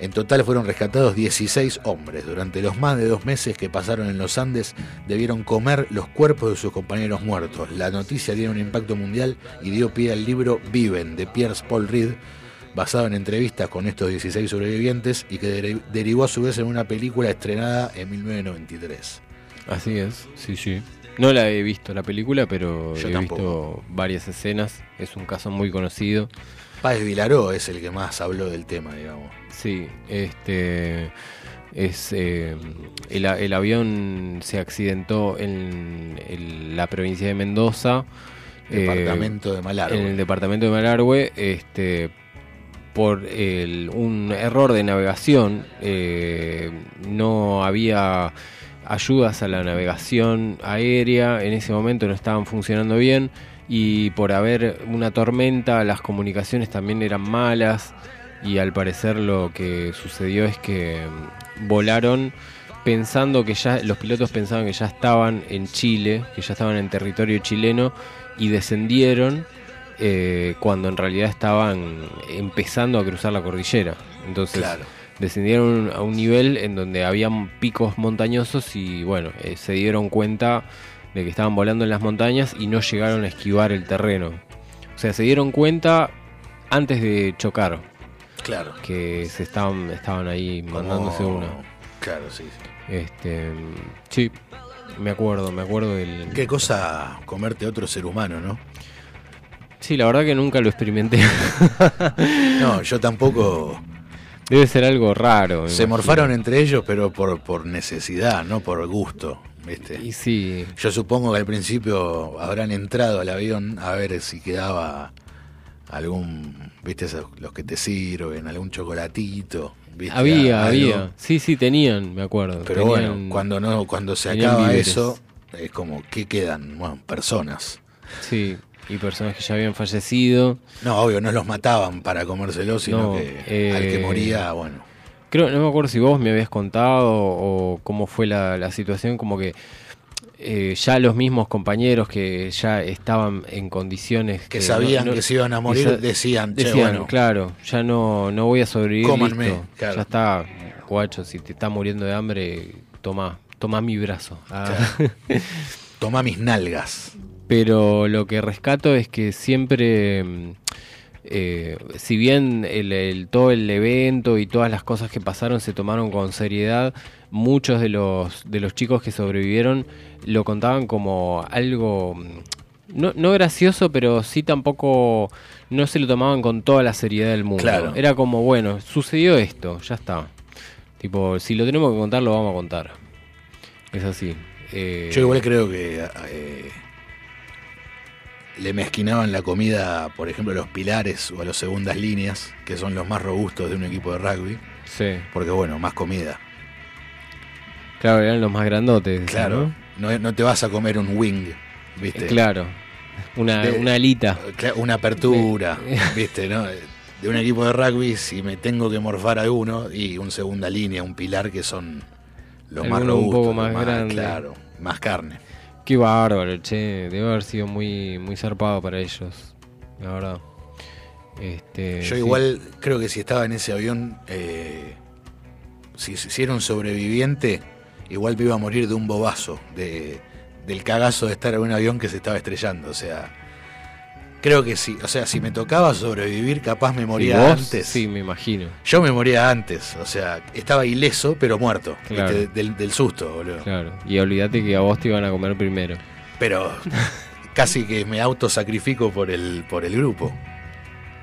En total fueron rescatados 16 hombres. Durante los más de dos meses que pasaron en los Andes, debieron comer los cuerpos de sus compañeros muertos. La noticia tiene un impacto mundial y dio pie al libro Viven de Pierce Paul Reed, basado en entrevistas con estos 16 sobrevivientes y que deri- derivó a su vez en una película estrenada en 1993. Así es, sí, sí. No la he visto la película, pero Yo he tampoco. visto varias escenas. Es un caso muy conocido. Páez Vilaró es el que más habló del tema, digamos. Sí, este es eh, el, el avión se accidentó en, en la provincia de Mendoza, eh, Departamento de Malargüe. en el departamento de Malargüe, este por el- un error de navegación, eh, no había ayudas a la navegación aérea, en ese momento no estaban funcionando bien y por haber una tormenta las comunicaciones también eran malas y al parecer lo que sucedió es que mm, volaron pensando que ya los pilotos pensaban que ya estaban en Chile, que ya estaban en territorio chileno y descendieron eh, cuando en realidad estaban empezando a cruzar la cordillera. Entonces Claro. descendieron a un nivel en donde habían picos montañosos y bueno, eh, se dieron cuenta de que estaban volando en las montañas y no llegaron a esquivar el terreno. O sea, se dieron cuenta antes de chocar Claro. que se estaban estaban ahí mandándose Como- una. Claro, sí. sí. Este, sí, me acuerdo, me acuerdo del Qué cosa comerte otro ser humano, ¿no? Sí, la verdad que nunca lo experimenté. [laughs] No, yo tampoco. Debe ser algo raro. Se imagino. morfaron entre ellos, pero por, por necesidad, no por gusto. ¿viste? Y sí, Yo supongo que al principio habrán entrado al avión a ver si quedaba algún, viste, los que te sirven, algún chocolatito. ¿viste? había, Algo. había. Sí, sí, tenían, me acuerdo. Pero Tenían- bueno, cuando no, cuando se acaba víveres. eso, es como, ¿qué quedan? Bueno, personas. Sí, y personas que ya habían fallecido. No, obvio, no los mataban para comérselos, sino No, que eh, al que moría, bueno. Creo, no me acuerdo si vos me habías contado o cómo fue la, la situación, como que eh, ya los mismos compañeros que ya estaban en condiciones Que sabían no- no- que se iban a morir, decían, che, decían, bueno, claro, ya no, no voy a sobrevivir, Cómanme, listo, claro. ya está, guacho, si te está muriendo de hambre, toma, toma mi brazo. Ah. [laughs] toma mis nalgas. Pero lo que rescato es que siempre, mm, eh, si bien el, el- todo el evento y todas las cosas que pasaron se tomaron con seriedad, muchos de los, de los chicos que sobrevivieron lo contaban como algo, mm, no, no gracioso, pero sí tampoco, no se lo tomaban con toda la seriedad del mundo. Claro. Era como, bueno, sucedió esto, ya está. Tipo, si lo tenemos que contar, lo vamos a contar. Es así. Eh, Yo igual creo que eh, le mezquinaban la comida, por ejemplo, a los pilares o a las segundas líneas, que son los más robustos de un equipo de rugby, Sí. porque bueno, más comida. Claro, eran los más grandotes. Claro, ¿no? no, no te vas a comer un wing, ¿viste? Claro. Una, De- una alita. Una apertura, [laughs] ¿viste? ¿no? De un equipo de rugby, si me tengo que morfar alguno, y un segunda línea, un pilar, que son los más Alguno un robustos. poco más grande. Claro, más carne. Qué bárbaro, che. Debe haber sido muy, muy zarpado para ellos. La verdad. Este, Yo sí. igual creo que si estaba en ese avión, eh, si, si era un sobreviviente, igual me iba a morir de un bobazo, de, del cagazo de estar en un avión que se estaba estrellando. O sea, creo que sí. O sea, si me tocaba sobrevivir, capaz me ¿Y moría vos? antes. Sí, me imagino. Yo me moría antes. O sea, estaba ileso, pero muerto. Claro. Del, del susto, boludo. Claro. Y olvídate que a vos te iban a comer primero. Pero [laughs] casi que me autosacrifico por el, por el grupo.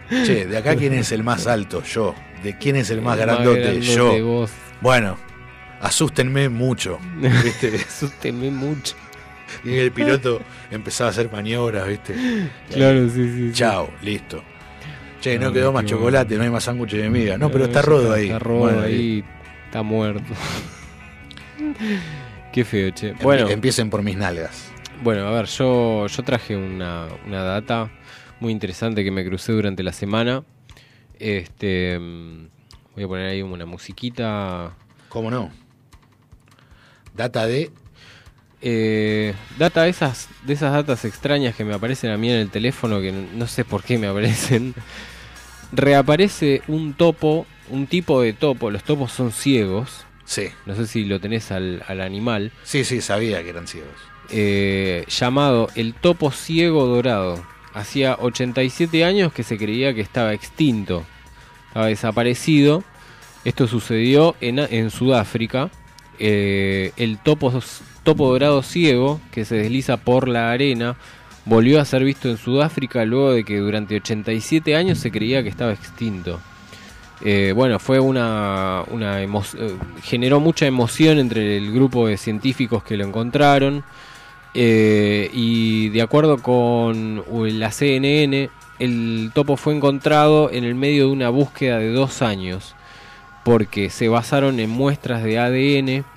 Che, de acá quién es el más alto, yo. De quién es el más El más grandote, grandote, yo. vos. Bueno, asústenme mucho. ¿viste? [laughs] Asústenme mucho. Y el piloto empezaba a hacer maniobras, ¿viste? Claro, sí, sí. sí. Chao, listo. Che, no Ay, quedó más chocolate, no hay más sándwiches de miga. No, pero está rodo ahí. Está rodo Bueno, ahí. Está muerto. [laughs] Qué feo, che. Bueno, Empiecen por mis nalgas. bueno, a ver, yo, yo traje una, una data muy interesante que me crucé durante la semana. Este, mm, voy a poner ahí una musiquita. ¿Cómo no? Data de. Eh, data de esas, de esas datas extrañas que me aparecen a mí en el teléfono, que no, no sé por qué me aparecen. [laughs] Reaparece un topo, un tipo de topo. Los topos son ciegos. Sí, No sé si lo tenés al, al animal. sí, sí, sabía que eran ciegos. eh, llamado el topo ciego dorado. Hacía 87 años que se creía que estaba extinto, estaba desaparecido. Esto sucedió en, en Sudáfrica. Eh, el topo, topo dorado ciego, que se desliza por la arena, volvió a ser visto en Sudáfrica luego de que durante 87 años se creía que estaba extinto. Eh, bueno, fue una, eh, generó mucha emoción entre el grupo de científicos que lo encontraron. Eh, y de acuerdo con la CNN, el topo fue encontrado en el medio de una búsqueda de dos años, porque se basaron en muestras de ADN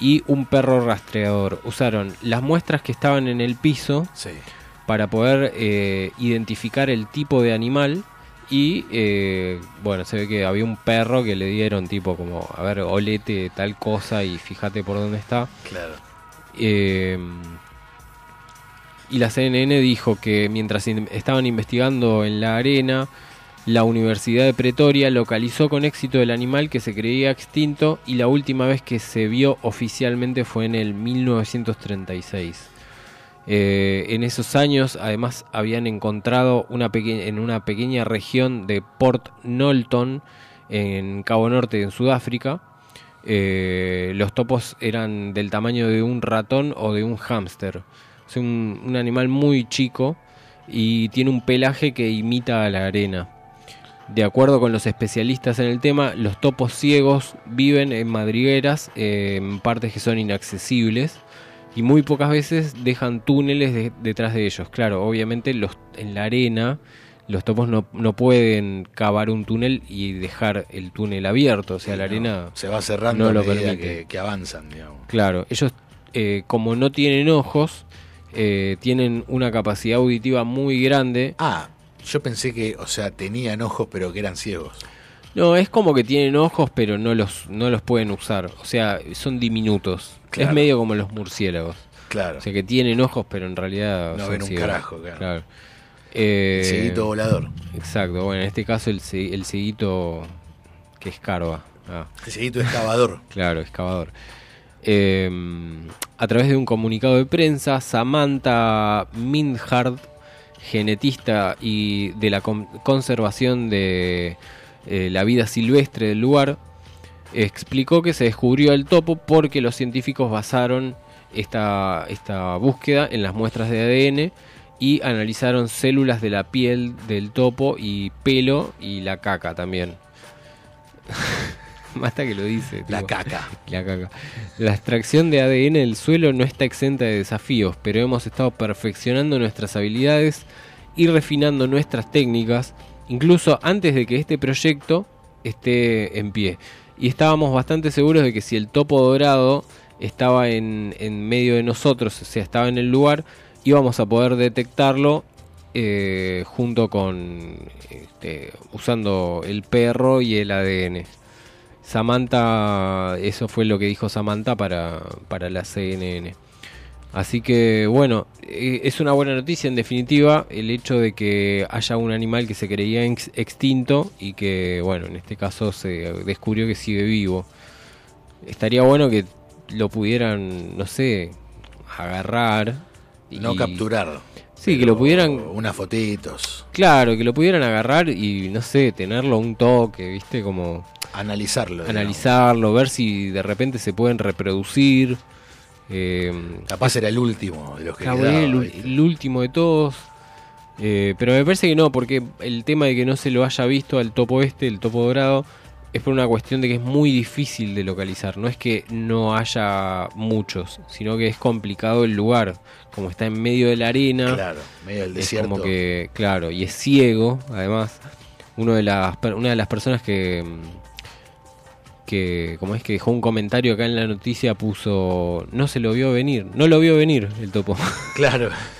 y un perro rastreador. Usaron las muestras que estaban en el piso Sí. para poder eh, identificar el tipo de animal y eh, bueno, se ve que había un perro que le dieron tipo como, a ver, olete tal cosa y fíjate por dónde está. Claro. Eh, y la CNN dijo que mientras in- estaban investigando en la arena, la Universidad de Pretoria localizó con éxito el animal que se creía extinto y la última vez que se vio oficialmente fue en el 1936. Eh, en esos años, además, habían encontrado una en una pequeña región de Port Knowlton, en Cabo Norte, en Sudáfrica. eh, los topos eran del tamaño de un ratón o de un hámster. Sea, un, un animal muy chico y tiene un pelaje que imita a la arena. De acuerdo con los especialistas en el tema, los topos ciegos viven en madrigueras, eh, en partes que son inaccesibles y muy pocas veces dejan túneles de- detrás de ellos. Claro, obviamente los, en la arena los topos no, no pueden cavar un túnel y dejar el túnel abierto, o sea, la No, arena se va cerrando no a lo permite. que, que avanzan, digamos. Claro, ellos eh, como no tienen ojos, eh, tienen una capacidad auditiva muy grande. Ah, yo pensé que, o sea, tenían ojos pero que eran ciegos. No, es como que tienen ojos pero no los, no los pueden usar. O sea, son diminutos. Claro. Es medio como los murciélagos. Claro. O sea, que tienen ojos pero en realidad No son ven un ciegos. carajo, claro. Eh, Cieguito volador. Exacto, bueno, en este caso el, el que escarba. Ah. El cieguito excavador. [laughs] Claro, excavador. Eh, a través de un comunicado de prensa, Samantha Minhard, genetista y de la con- conservación de eh, la vida silvestre del lugar, explicó que se descubrió el topo porque los científicos basaron esta, esta búsqueda en las muestras de ADN y analizaron células de la piel del topo y pelo y la caca también. [laughs] [laughs] Basta que lo dice. La caca. [laughs] La caca. La extracción de ADN del suelo no está exenta de desafíos, pero hemos estado perfeccionando nuestras habilidades y refinando nuestras técnicas, incluso antes de que este proyecto esté en pie. Y estábamos bastante seguros de que si el topo dorado estaba en, en medio de nosotros, o sea, estaba en el lugar, íbamos a poder detectarlo eh, junto con este, usando el perro y el ADN. Samantha, eso fue lo que dijo Samantha para, para la CNN. Así que bueno, eh, es una buena noticia en definitiva el hecho de que haya un animal que se creía ex- extinto y que bueno, en este caso se descubrió que sigue vivo. Estaría bueno que lo pudieran, no sé, agarrar. No y- capturar. Sí, que lo pudieran Unas fotitos. Claro, que lo pudieran agarrar y no sé, tenerlo un toque, ¿viste? Como Analizarlo. digamos. analizarlo, ver si de repente se pueden reproducir. Eh, Capaz era el último de los que quedaba, el, el último de todos. Eh, pero me parece que no, porque el tema de que no se lo haya visto al topo este, el topo dorado, es por una cuestión de que es muy difícil de localizar. No es que no haya muchos, sino que es complicado el lugar. Como está en medio de la arena. Claro, medio del Es desierto. como que, claro, y es ciego, además. Uno de las, una de las personas que, que, como es que dejó un comentario acá en la noticia, puso, no se lo vio venir, no lo vio venir el topo. Claro. [laughs]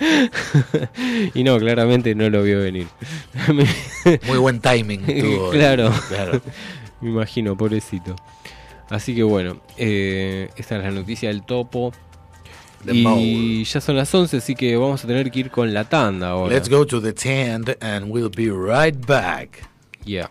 [laughs] y no, claramente no lo vio venir. Muy buen timing [laughs] tuvo. claro. Claro. [laughs] Me imagino, pobrecito. Así que bueno, eh, esta es la noticia del topo. The y ya son las 11, así que vamos a tener que ir con la tanda ahora. Let's go to the tent and we'll be right back. Yeah.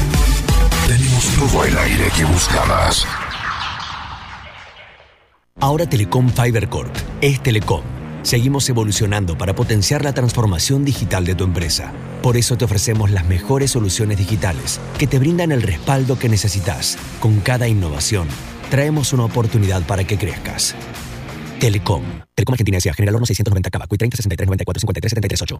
Tenemos todo el aire que buscabas. Ahora Telecom Fiber Corp es Telecom. Seguimos evolucionando para potenciar la transformación digital de tu empresa. Por eso te ofrecemos las mejores soluciones digitales que te brindan el respaldo que necesitas. Con cada innovación, traemos una oportunidad para que crezcas. Telecom. Telecom Argentina. General Horno 690 Cava. 30 63 94 53 73 8.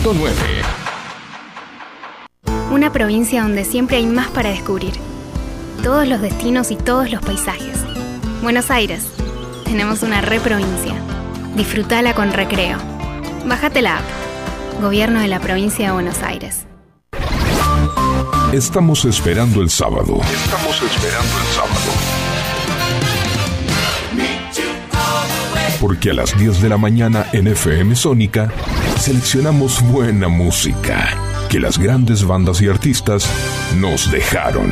Una provincia donde siempre hay más para descubrir. Todos los destinos y todos los paisajes. Buenos Aires. Tenemos una re provincia. Disfrutala con recreo. Bájate la app. Gobierno de la provincia de Buenos Aires. Estamos esperando el sábado. Estamos esperando el sábado. Porque a las 10 de la mañana en FM Sónica seleccionamos buena música que las grandes bandas y artistas nos dejaron.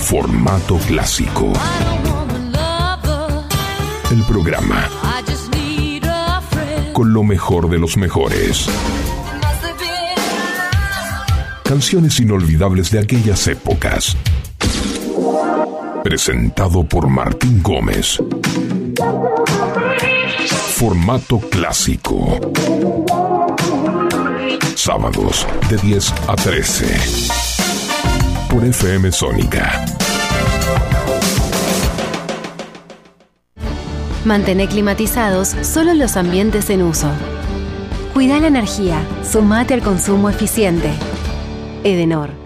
Formato clásico. El programa con lo mejor de los mejores. Canciones inolvidables de aquellas épocas. Presentado por Martín Gómez. Formato clásico. Sábados de 10 a 13. Por FM Sónica. Mantener climatizados solo los ambientes en uso. Cuida la energía. Sumate al consumo eficiente. Edenor.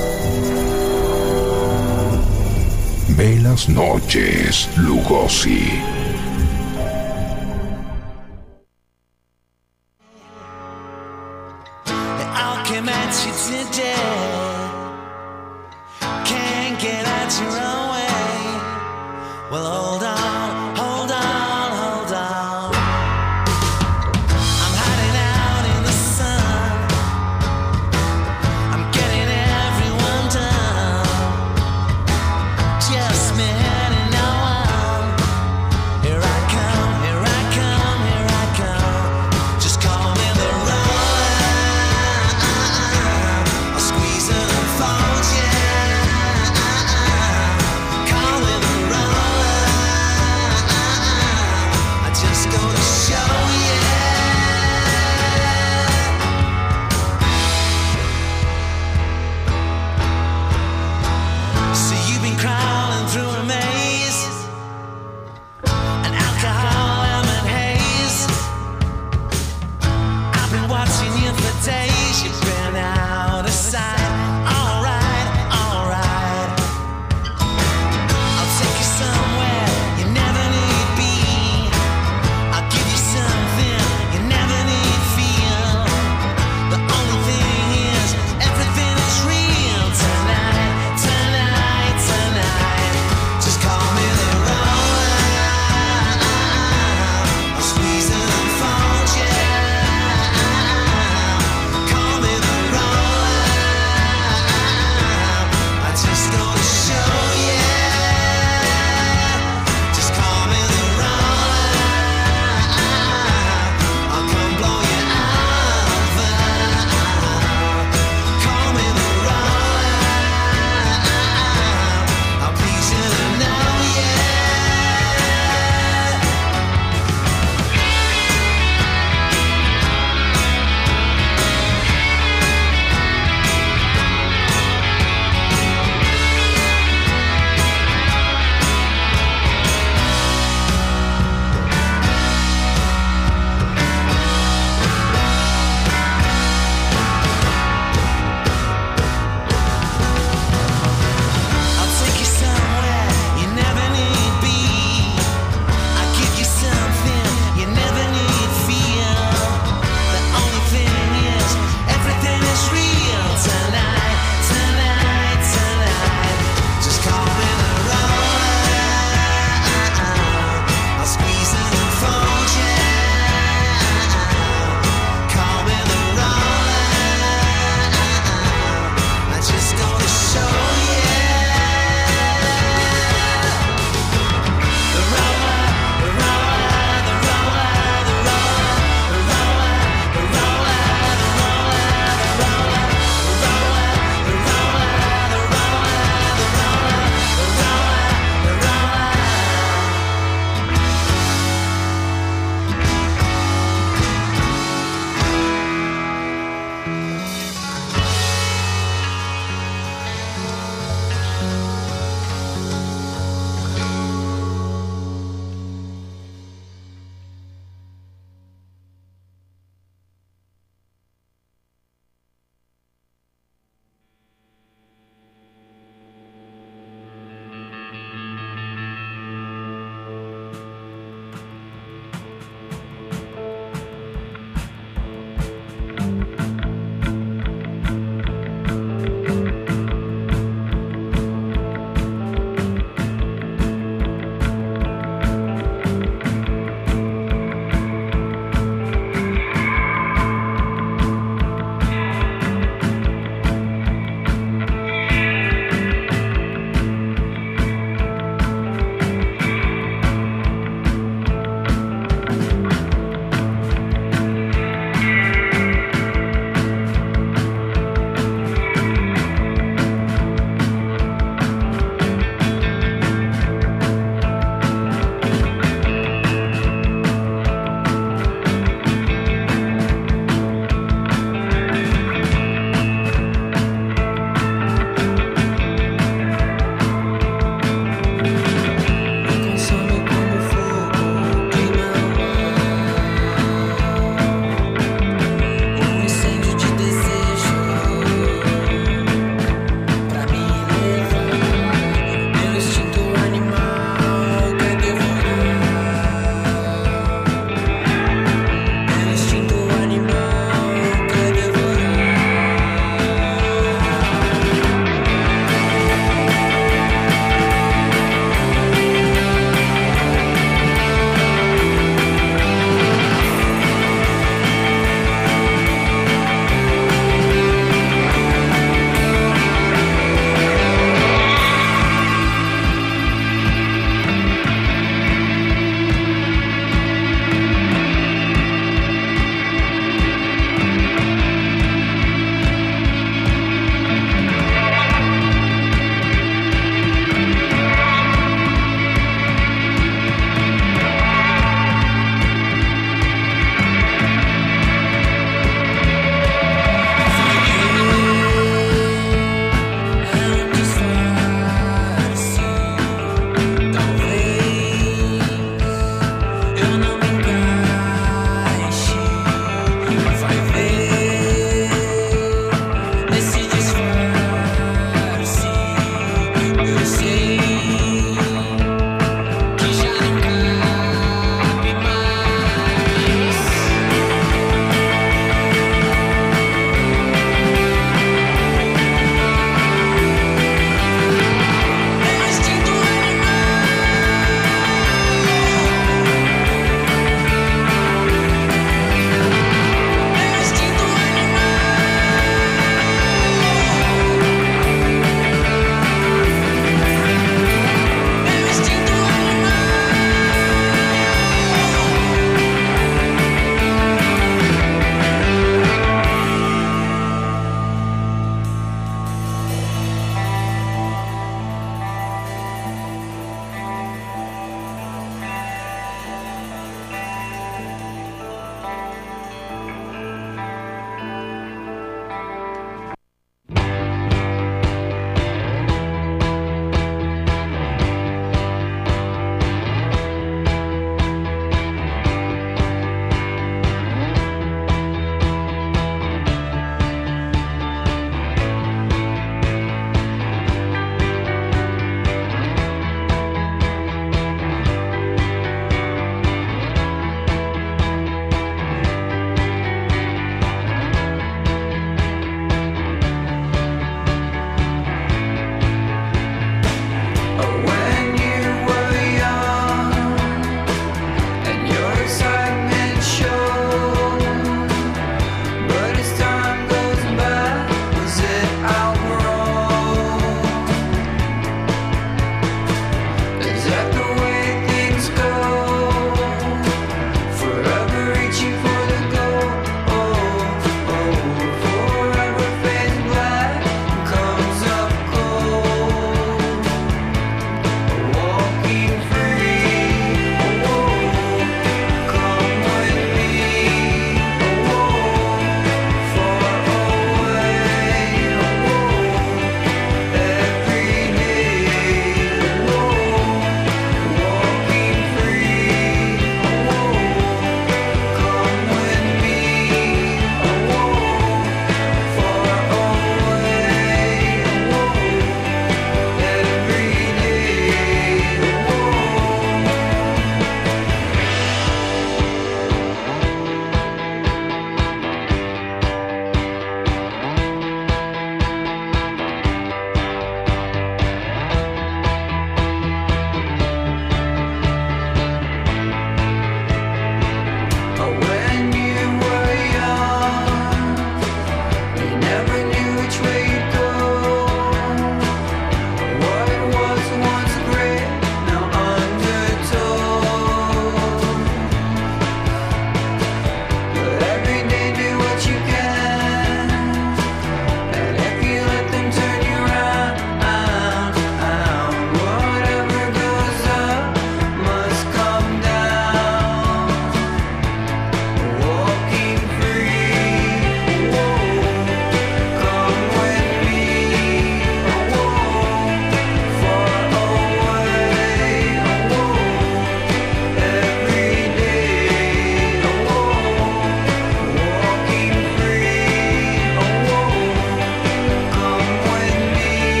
Velas noches, Lugosi.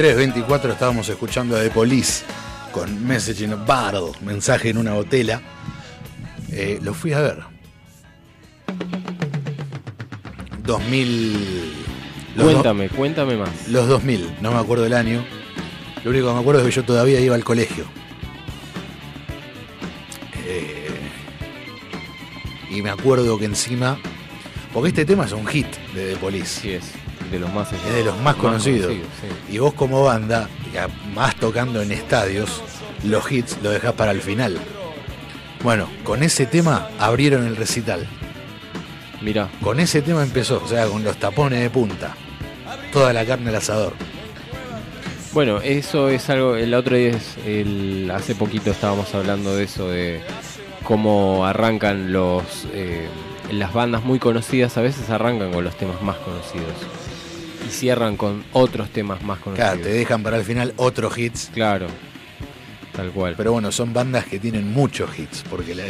23, 24 estábamos escuchando a The Police con Message in a Bottle, mensaje en una botella. Eh, lo fui a ver. 2000. los do- Cuéntame, cuéntame más. los 2000, no me acuerdo del año. Lo único que me acuerdo es que yo todavía iba al colegio. Eh, y me acuerdo que encima. Porque este tema es un hit de The Police. Sí, es de los más, Es de los más conocidos. Y vos como banda, ya más tocando en estadios, los hits los dejás para el final. Bueno, con ese tema abrieron el recital. Mirá. Con ese tema empezó, o sea, con los tapones de punta. Toda la carne al asador. Bueno, eso es algo. El otro día, es el, hace poquito estábamos hablando de eso, de cómo arrancan los. eh, las bandas muy conocidas, a veces arrancan con los temas más conocidos. Y cierran con otros temas más conocidos. Claro, te dejan para el final otros hits. Claro, tal cual. Pero bueno, son bandas que tienen muchos hits, porque la-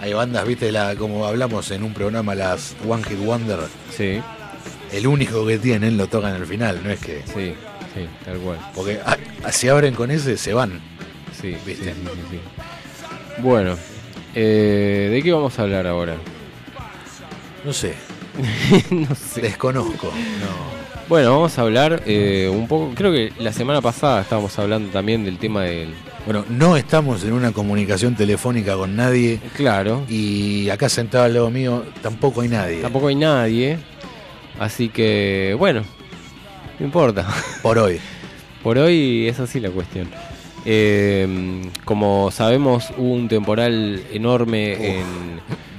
hay bandas, viste, la, como hablamos en un programa, las One Hit Wonder. Sí. El único que tienen lo tocan al final, no es que. Sí, sí, tal cual. Porque ah, si abren con ese, se van. Sí, ¿viste? sí, sí, sí. Bueno, Eh, ¿De qué vamos a hablar ahora? No sé. [laughs] no sé. Desconozco. No. Bueno, vamos a hablar eh, un poco. Creo que la semana pasada estábamos hablando también del tema del. Bueno, no estamos en una comunicación telefónica con nadie. Claro. Y acá sentado al lado mío tampoco hay nadie. Tampoco hay nadie. Así que, bueno, no importa. Por hoy. Por hoy es así la cuestión. Eh, como sabemos, hubo un temporal enorme en,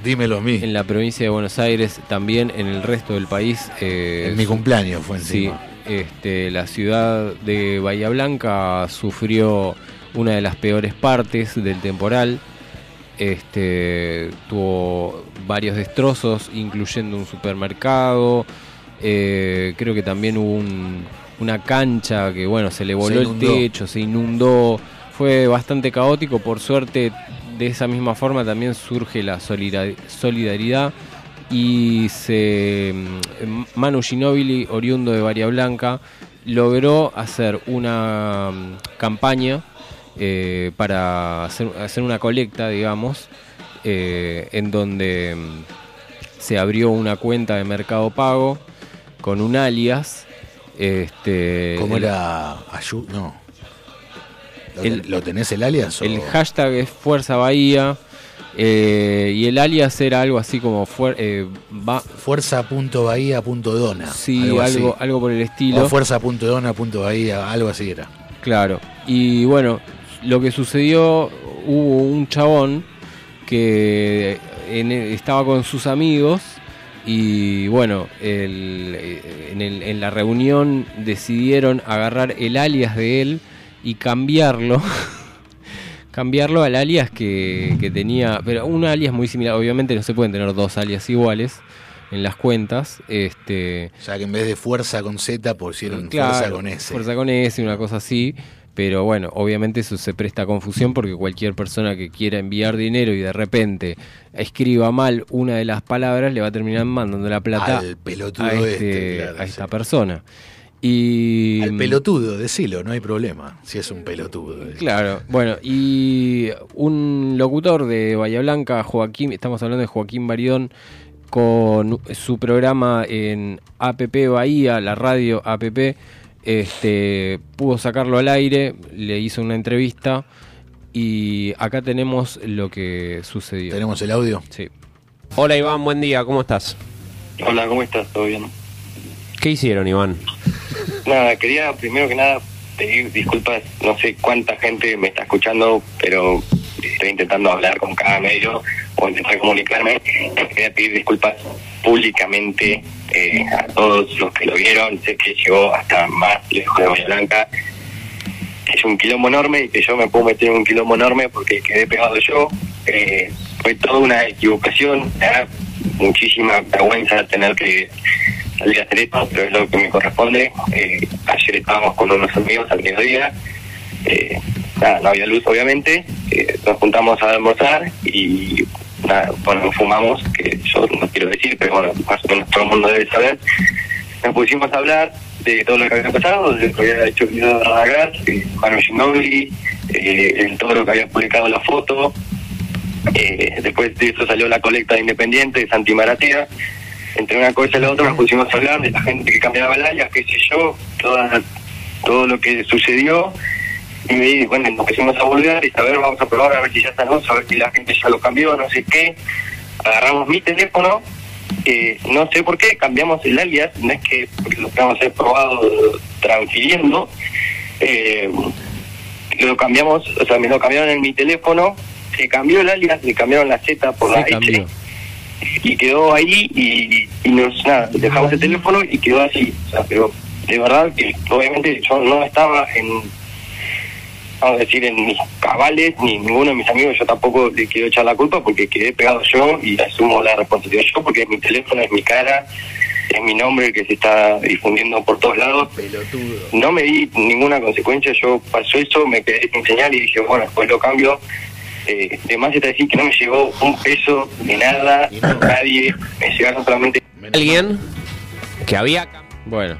Dímelo a mí. en la provincia de Buenos Aires, también en el resto del país. eh, En mi su- cumpleaños fue Sí, encima. este, la ciudad de Bahía Blanca sufrió una de las peores partes del temporal. Este, tuvo varios destrozos, incluyendo un supermercado. eh, creo que también hubo un- una cancha que, bueno, se le voló el techo, se inundó. Fue bastante caótico. Por suerte, de esa misma forma también surge la solidar- solidaridad y se mm, Manu Ginóbili, oriundo de Bahía Blanca, logró hacer una mm, campaña eh, para hacer, hacer una colecta, digamos, eh, en donde mm, se abrió una cuenta de Mercado Pago con un alias. Este, ¿Cómo era? Ayu- no. ¿Lo, El- ten- lo tenés el alias? o- el hashtag es Fuerza Bahía eh, y el alias era algo así como fuer- eh, Fuerza.bahía.dona. Sí, algo, así. algo, algo por el estilo. O fuerza.dona.bahía, algo así era. Claro. Y bueno, lo que sucedió, hubo un chabón que en- estaba con sus amigos y bueno, el- eh, en, el- en la reunión decidieron agarrar el alias de él y cambiarlo. [laughs] cambiarlo al alias que, que tenía, pero un alias muy similar, obviamente no se pueden tener dos alias iguales en las cuentas, este, O sea que en vez de fuerza con Z pusieron Claro, fuerza con S. Fuerza con S, una cosa así. Pero bueno, obviamente eso se presta a confusión porque cualquier persona que quiera enviar dinero y de repente escriba mal una de las palabras le va a terminar mandando la plata Al pelotudo a, este- este, claro, a esta persona. Y Al pelotudo, decilo, no hay problema. Si es un pelotudo. Claro, bueno, y un locutor de Bahía Blanca, Joaquín, estamos hablando de Joaquín Baridón, con su programa en APP Bahía, la radio APP, este, pudo sacarlo al aire, le hizo una entrevista y acá tenemos lo que sucedió. ¿Tenemos el audio? Sí. Hola Iván, buen día, ¿cómo estás? Hola, ¿cómo estás? ¿Todo bien? ¿Qué hicieron Iván? Nada, quería primero que nada pedir disculpas. No sé cuánta gente me está escuchando, pero estoy intentando hablar con cada medio o intentar comunicarme. Quería pedir disculpas públicamente eh, a todos los que lo vieron. Sé que llegó hasta más lejos de Bahía Blanca. Es un quilombo enorme y que yo me puedo meter en un quilombo enorme porque quedé pegado yo. Eh, fue toda una equivocación. me da muchísima vergüenza tener que salir a hacer esto, pero es lo que me corresponde. Eh, ayer estábamos con unos amigos al mediodía. Eh, nada, no había luz, obviamente. Eh, nos juntamos a almorzar y nada, bueno, fumamos, que yo no quiero decir, pero bueno, más o menos todo el mundo debe saber. Nos pusimos a hablar de todo lo que había pasado, de lo que había hecho Guido Radagás, eh, Manu Ginóbili, eh, en todo lo que había publicado la foto. Después de eso salió la colecta de Independiente de Santi Maratea. Entre una cosa y la otra nos pusimos a hablar de la gente que cambiaba el área, qué sé yo, toda, todo lo que sucedió. Y me bueno, nos pusimos a volver y a ver, vamos a probar a ver si ya está luz, a ver si la gente ya lo cambió, no sé qué. Agarramos mi teléfono, eh, no sé por qué, cambiamos el alias, no es que lo haber probado transfiriendo, eh, lo cambiamos, o sea, me lo cambiaron en mi teléfono, se cambió el alias, le cambiaron la Z por la H. y quedó ahí y, y nos nada, dejamos el teléfono y quedó así. O sea, pero de verdad que obviamente yo no estaba en, vamos a decir, en mis cabales, ni ninguno de mis amigos, yo tampoco le quiero echar la culpa porque quedé pegado yo y asumo la responsabilidad yo porque es mi teléfono, es mi cara, es mi nombre que se está difundiendo por todos lados. No me di ninguna consecuencia, yo pasó eso, me quedé sin señal y dije, bueno, después lo cambio. Eh, además está decir que no me llegó un peso de nada, nadie, me llegaron solamente... Alguien que había... Bueno.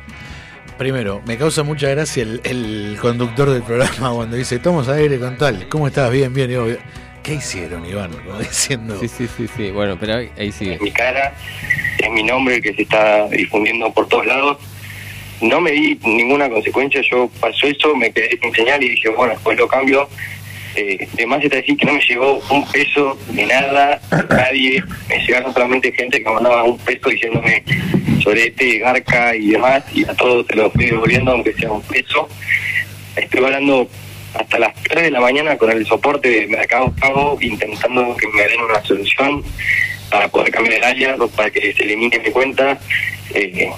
Primero, me causa mucha gracia el, el conductor del programa cuando dice, al aire con tal, ¿cómo estás? Bien, bien. Y yo, ¿Qué hicieron, Iván? [laughs] Como diciendo. Sí, sí, sí, sí. Bueno, pero ahí, sigue. Es mi cara, es mi nombre que se está difundiendo por todos lados. No me di ninguna consecuencia, yo pasó eso, me quedé sin señal y dije, bueno, después lo cambio. Eh, además está decir que no me llegó un peso de nada, nadie, me llegaron solamente gente que mandaba un peso diciéndome sorete, garca y demás, y a todos se los estoy devolviendo aunque sea un peso. Estoy hablando hasta las 3 de la mañana con el soporte de Mercado Pago intentando que me den una solución para poder cambiar el área, para que se elimine mi cuenta. Eh,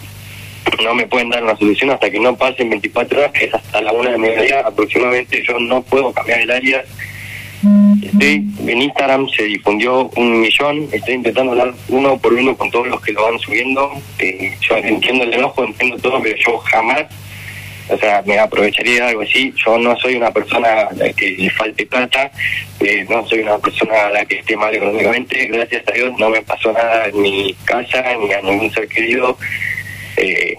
no me pueden dar una solución hasta que no pasen 24 horas, es hasta la una de mediodía aproximadamente. Yo no puedo cambiar el área. Estoy, en Instagram se difundió un millón, estoy intentando hablar uno por uno con todos los que lo van subiendo. Eh, yo entiendo el enojo, entiendo todo, pero yo jamás, o sea, me aprovecharía algo así. Yo no soy una persona a la que le falte plata, eh, no soy una persona a la que esté mal económicamente. Gracias a Dios no me pasó nada en mi casa ni a ningún ser querido. Eh,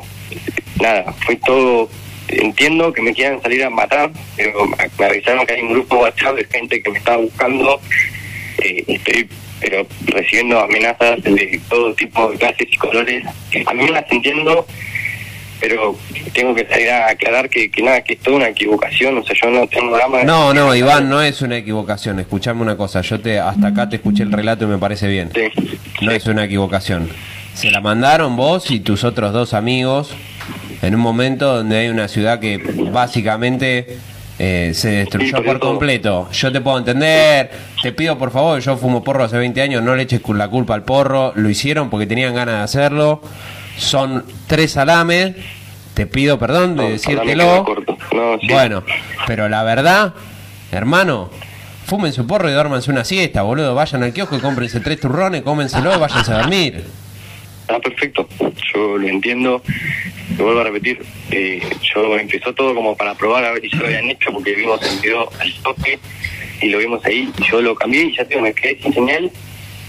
nada, fue todo. Entiendo que me quieran salir a matar, pero me me avisaron que hay un grupo WhatsApp de gente que me está buscando. Eh, estoy pero recibiendo amenazas de todo tipo de clases y colores. A mí las entiendo, pero tengo que salir a aclarar que, que nada, que es toda una equivocación. O sea, yo no tengo drama. No, no, Iván, no es una equivocación. Escuchame una cosa. Yo te hasta acá te escuché el relato y me parece bien. No es una equivocación. Se la mandaron vos y tus otros dos amigos en un momento donde hay una ciudad que básicamente eh, se destruyó por completo. Yo te puedo entender, te pido por favor, yo fumo porro hace 20 años, no le eches la culpa al porro, lo hicieron porque tenían ganas de hacerlo. Son tres salames, te pido perdón de decírtelo. Bueno, pero la verdad, hermano, fumen su porro y duérmanse una siesta, boludo. Vayan al kiosco y cómprense tres turrones, cómenselo y váyanse a dormir. Está perfecto, yo lo entiendo, lo vuelvo a repetir, eh, yo empezó todo como para probar a ver si ya lo habían hecho porque vimos el video al toque y lo vimos ahí y yo lo cambié y ya tengo, me quedé sin señal,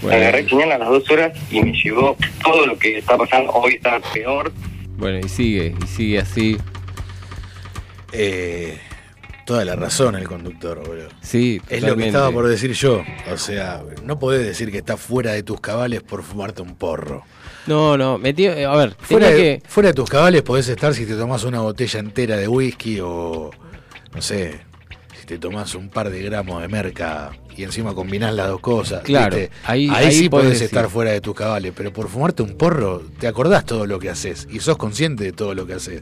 Bueno. agarré señal a las dos horas y me llegó todo lo que está pasando, hoy está peor, Bueno, y sigue, y sigue así. Eh, toda la razón el conductor, boludo. Sí, Es lo que estaba por decir yo. O sea, no podés decir que estás fuera de tus cabales por fumarte un porro. No, no, metió, eh, a ver, Fuera de, que... fuera de tus cabales podés estar si te tomás una botella entera de whisky o, no sé, si te tomás un par de gramos de merca y encima combinás las dos cosas. Claro, ¿viste? ahí- ahí, ahí sí podés decir. estar fuera de tus cabales, pero por fumarte un porro te acordás todo lo que haces y sos consciente de todo lo que haces.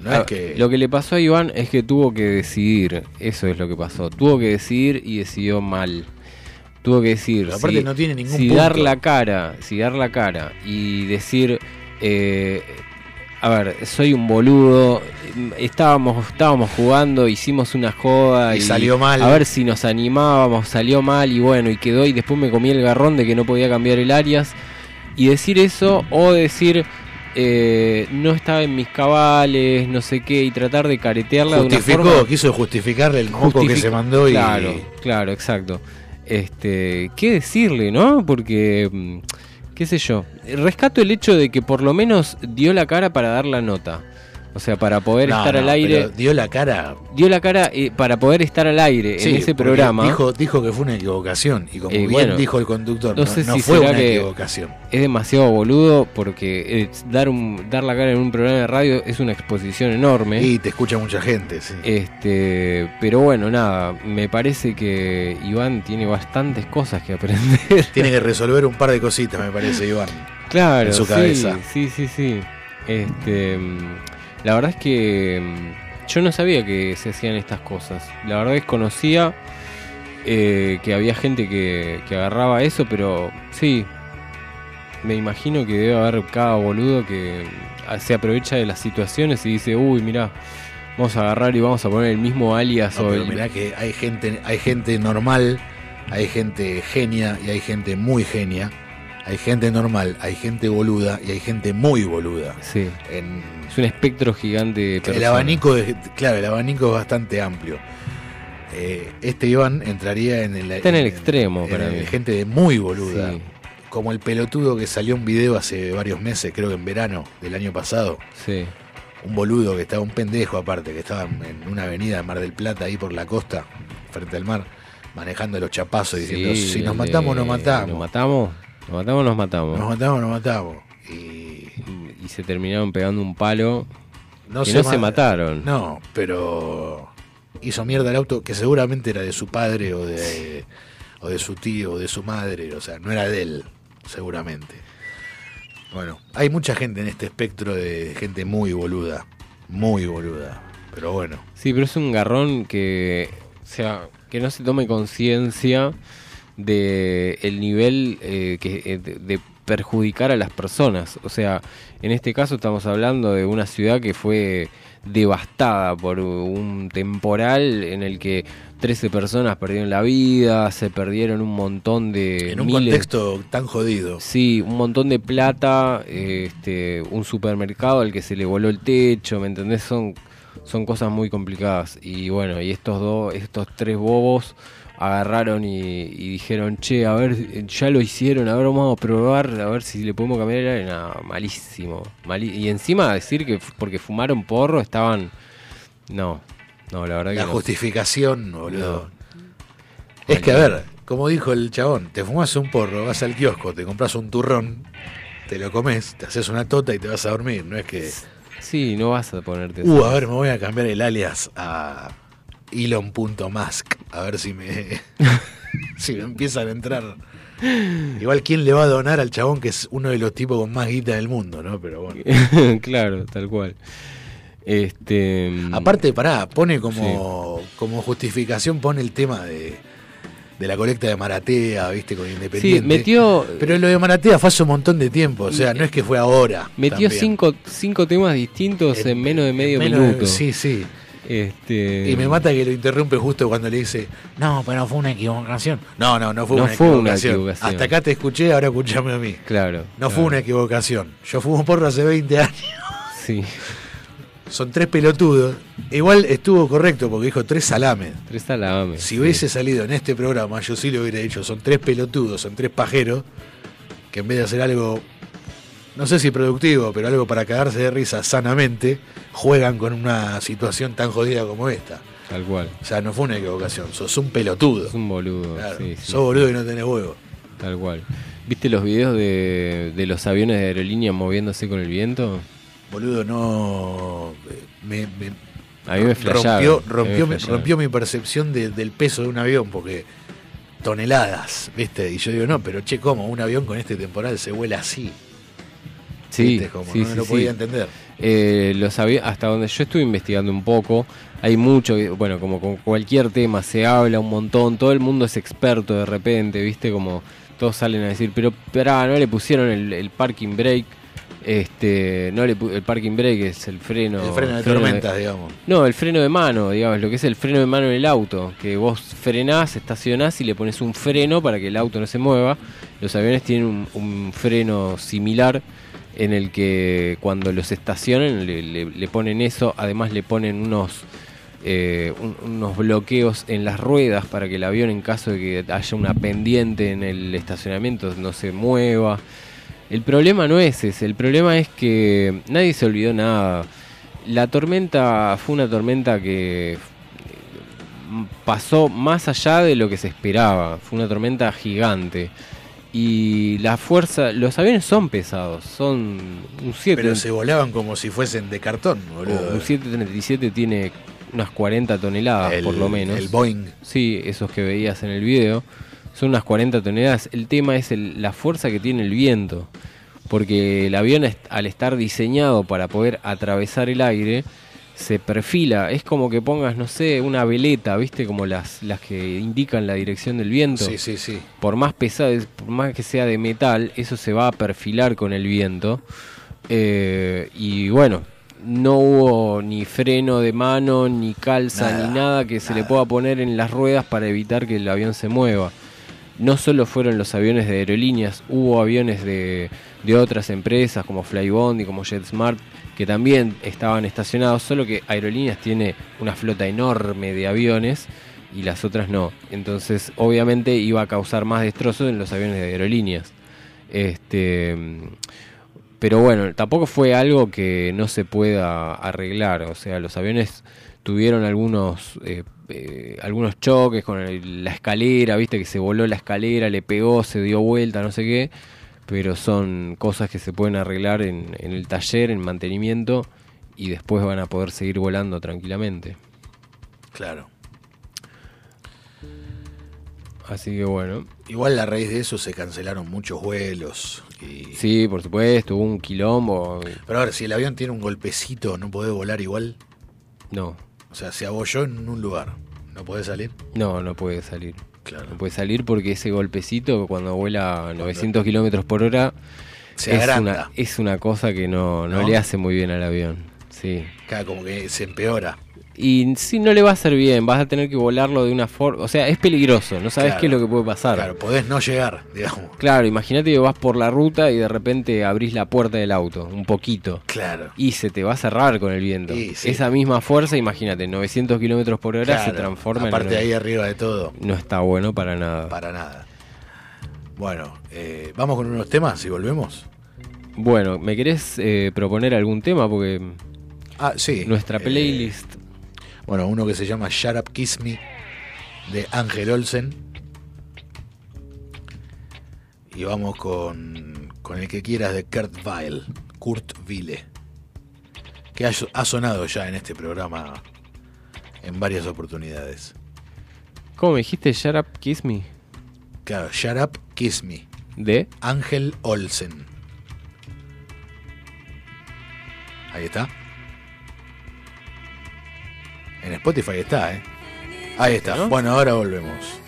No Ah, es que... Lo que le pasó a Iván es que tuvo que decidir, eso es lo que pasó. Tuvo que decidir y decidió mal. Tuvo que decir Pero aparte si, no tiene ningún si punto. dar la cara, si dar la cara y decir, eh, a ver, soy un boludo, estábamos, estábamos jugando, hicimos una joda Y salió mal. A ver si nos animábamos, salió mal y bueno, y quedó y después me comí el garrón de que no podía cambiar el Arias. Y decir eso o decir eh, no estaba en mis cabales, no sé qué, y tratar de caretearla de una Justificó, forma. quiso justificarle el moco que se mandó y... Claro, claro, exacto. Este, ¿qué decirle, no? Porque, mm, qué sé yo, rescato el hecho de que por lo menos dio la cara para dar la nota. O sea, para poder No, estar no, al aire. dio la cara. Dio la cara eh, para poder estar al aire Sí, en ese programa. Dijo, dijo que fue una equivocación. Y como Eh, bien bueno, dijo el conductor, no, no sé si fue una equivocación. Es demasiado boludo porque eh, dar un dar la cara en un programa de radio es una exposición enorme. Y te escucha mucha gente, sí. Este, pero bueno, nada, me parece que Iván tiene bastantes cosas que aprender. Tiene que [laughs] resolver un par de cositas, me parece, Iván. Claro, En su sí, cabeza. Sí, sí, sí. Este, mm, la verdad es que mm, yo no sabía que se hacían estas cosas. La verdad desconocía eh, que había gente que, que agarraba eso, pero sí, me imagino que debe haber cada boludo que ah, se aprovecha de las situaciones y dice, uy, mirá, vamos a agarrar y vamos a poner el mismo alias No, o pero el... mirá que hay gente, hay gente normal, hay gente genia y hay gente muy genia. Hay gente normal, hay gente boluda y hay gente muy boluda. Sí. En, Es un espectro gigante de el abanico, es, claro, el abanico es bastante amplio. Eh, este Iván entraría en el, Está en el extremo en para mí. gente de muy boluda. Sí. Como el pelotudo que salió un video hace varios meses, creo que en verano del año pasado. Sí. Un boludo que estaba, un pendejo aparte, que estaba en una avenida de Mar del Plata, ahí por la costa, frente al mar, manejando los chapazos diciendo, Sí, si nos matamos, de- nos matamos. Nos matamos, nos matamos, nos matamos. Nos matamos, nos matamos. Y se terminaron pegando un palo. No, que se, no se ma- mataron. No, pero hizo mierda el auto que seguramente era de su padre o de, o de su tío o de su madre. O sea, no era de él, seguramente. Bueno, hay mucha gente en este espectro de gente muy boluda. Muy boluda. Pero bueno. Sí, pero es un garrón que, o sea, que no se tome conciencia de el nivel eh, que, eh, de, de perjudicar a las personas. O sea, en este caso estamos hablando de una ciudad que fue devastada por un temporal en el que 13 personas perdieron la vida, se perdieron un montón de En un miles- contexto tan jodido. Sí, un montón de plata, este, un supermercado al que se le voló el techo, ¿me entendés? Son, son cosas muy complicadas. Y bueno, y estos dos, estos tres bobos agarraron y, y dijeron, che, a ver, ya lo hicieron, a ver, vamos a probar, a ver si le podemos cambiar el aire. No, malísimo. y encima decir que porque fumaron porro estaban... No, no, la verdad La que no. justificación, boludo. Es que, a ver, como dijo el chabón, te fumas un porro, vas al kiosco, te compras un turrón, te lo comes, te haces una tota y te vas a dormir. No es que. Sí, no vas a ponerte... Uh, a ver, me voy a cambiar el alias a Elon.Musk. A ver si me. [laughs] si me empiezan a entrar. Igual, ¿quién le va a donar al chabón que es uno de los tipos con más guita del mundo, no? Pero bueno. [laughs] claro, tal cual. Este. Aparte, pará, pone como, como justificación, pone el tema de, de la colecta de Maratea, viste, con Independiente. Sí, metió- Pero lo de Maratea fue hace un montón de tiempo, o sea, no es que fue ahora. Metió también. cinco, cinco temas distintos en, menos de medio menos minuto. sí, sí. Este... Y me mata que lo interrumpe justo cuando le dice, no, pero fue una equivocación. No, no, no fue, No una, fue una equivocación. Hasta acá te escuché, ahora escuchame a mí. Claro. No claro. fue una equivocación. Yo fumo porro hace 20 años. Sí. Son tres pelotudos. Igual estuvo correcto porque dijo tres salames. Tres salames. Si hubiese salido en este programa, yo sí lo hubiera dicho, son tres pelotudos, son tres pajeros, que en vez de hacer algo, no sé si productivo, pero algo para cagarse de risa sanamente, juegan con una situación tan jodida como esta. Tal cual. O sea, no fue una equivocación, sos un pelotudo. Es un boludo. Claro, sí, sí, sos boludo y no tenés huevo. Tal cual. ¿Viste los videos de, de los aviones de aerolínea moviéndose con el viento? Boludo, no. Me, me- A mí me rompió, rompió, me mi, flasharon. rompió mi percepción de- del peso de un avión, porque toneladas, ¿viste? Y yo digo, no, pero che, ¿cómo? Un avión con este temporal se vuela así. Sí, ¿Viste? Como sí, no sí, lo sí. podía entender. Eh, los avi- hasta donde yo estuve investigando un poco, hay mucho, bueno, como con cualquier tema se habla un montón, todo el mundo es experto de repente, ¿viste? Como todos salen a decir, pero pará, no le pusieron el, el parking brake, este, no le el parking brake es el freno. El freno de tormentas, digamos. No, el freno de mano, digamos, lo que es el freno de mano en el auto, que vos frenás, estacionás y le pones un freno para que el auto no se mueva. Los aviones tienen un, un freno similar en el que cuando los estacionan le, le- ponen eso, además le ponen unos eh, un- unos bloqueos en las ruedas para que el avión en caso de que haya una pendiente en el estacionamiento no se mueva. El problema no es ese, el problema es que nadie se olvidó nada. La tormenta fue una tormenta que eh, pasó más allá de lo que se esperaba. Fue una tormenta gigante. Y la fuerza, los aviones son pesados, son un 7. Pero se volaban como si fuesen de cartón, boludo. Un 737 tiene unas 40 toneladas El- por lo menos. el Boeing. Sí, esos que veías en el video. Son unas 40 toneladas. El tema es el- la fuerza que tiene el viento. Porque el avión al estar diseñado para poder atravesar el aire, se perfila. Es como que pongas, no sé, una veleta, ¿viste? Como las, las que indican la dirección del viento. Sí, sí, sí. Por más pesado, por más que sea de metal, eso se va a perfilar con el viento. Eh, y bueno, no hubo ni freno de mano, ni calza, Nada, ni nada que se le pueda poner en las ruedas para evitar que el avión se mueva. No solo fueron los aviones de aerolíneas, hubo aviones de, de otras empresas como Flybond y como JetSmart que también estaban estacionados, solo que Aerolíneas tiene una flota enorme de aviones y las otras no. Entonces, obviamente iba a causar más destrozos en los aviones de aerolíneas. Este, pero bueno, tampoco fue algo que no se pueda arreglar. O sea, los aviones tuvieron algunos eh, eh, algunos choques con el- la escalera, viste que se voló la escalera, le pegó, se dio vuelta, no sé qué, pero son cosas que se pueden arreglar en, en el taller, en mantenimiento, y después van a poder seguir volando tranquilamente. Claro. Así que bueno. Igual a raíz de eso se cancelaron muchos vuelos. Y... Sí, por supuesto, hubo un quilombo. Pero a ver, si el avión tiene un golpecito, ¿no podés volar igual? No. O sea, se abolló en un lugar. ¿No podés salir? No, no puede salir. Claro. No puede salir porque ese golpecito cuando vuela a 900 kilómetros por hora Se es, agranda. una, es una cosa que no, no ¿No? le hace muy bien al avión. Sí. Claro, como que se empeora. Y sí, no le va a hacer bien. Vas a tener que volarlo de una forma. O sea, es peligroso. No sabes Claro. qué es lo que puede pasar. Claro, podés no llegar, digamos. Claro, imagínate que vas por la ruta y de repente abrís la puerta del auto, un poquito. Claro. Y se te va a cerrar con el viento. Sí, sí. Esa misma fuerza, imagínate, 900 kilómetros por hora se transforma Aparte en. ahí arriba de todo, No está bueno para nada. para nada. Bueno, eh, vamos con unos temas y volvemos. Bueno, ¿me querés eh, proponer algún tema? Porque Ah, sí. nuestra eh, playlist. Bueno, uno que se llama Shut Up Kiss Me de Ángel Olsen. Y vamos con, con el que quieras de Kurt Weill, Kurt Wille. Que ha, ha sonado ya en este programa en varias oportunidades. ¿Cómo me dijiste? Shut up, kiss me. Claro, Shut Up Kiss Me. ¿De? Ángel Olsen. Ahí está. En Spotify está, ¿eh? Ahí está. Bueno, ahora volvemos.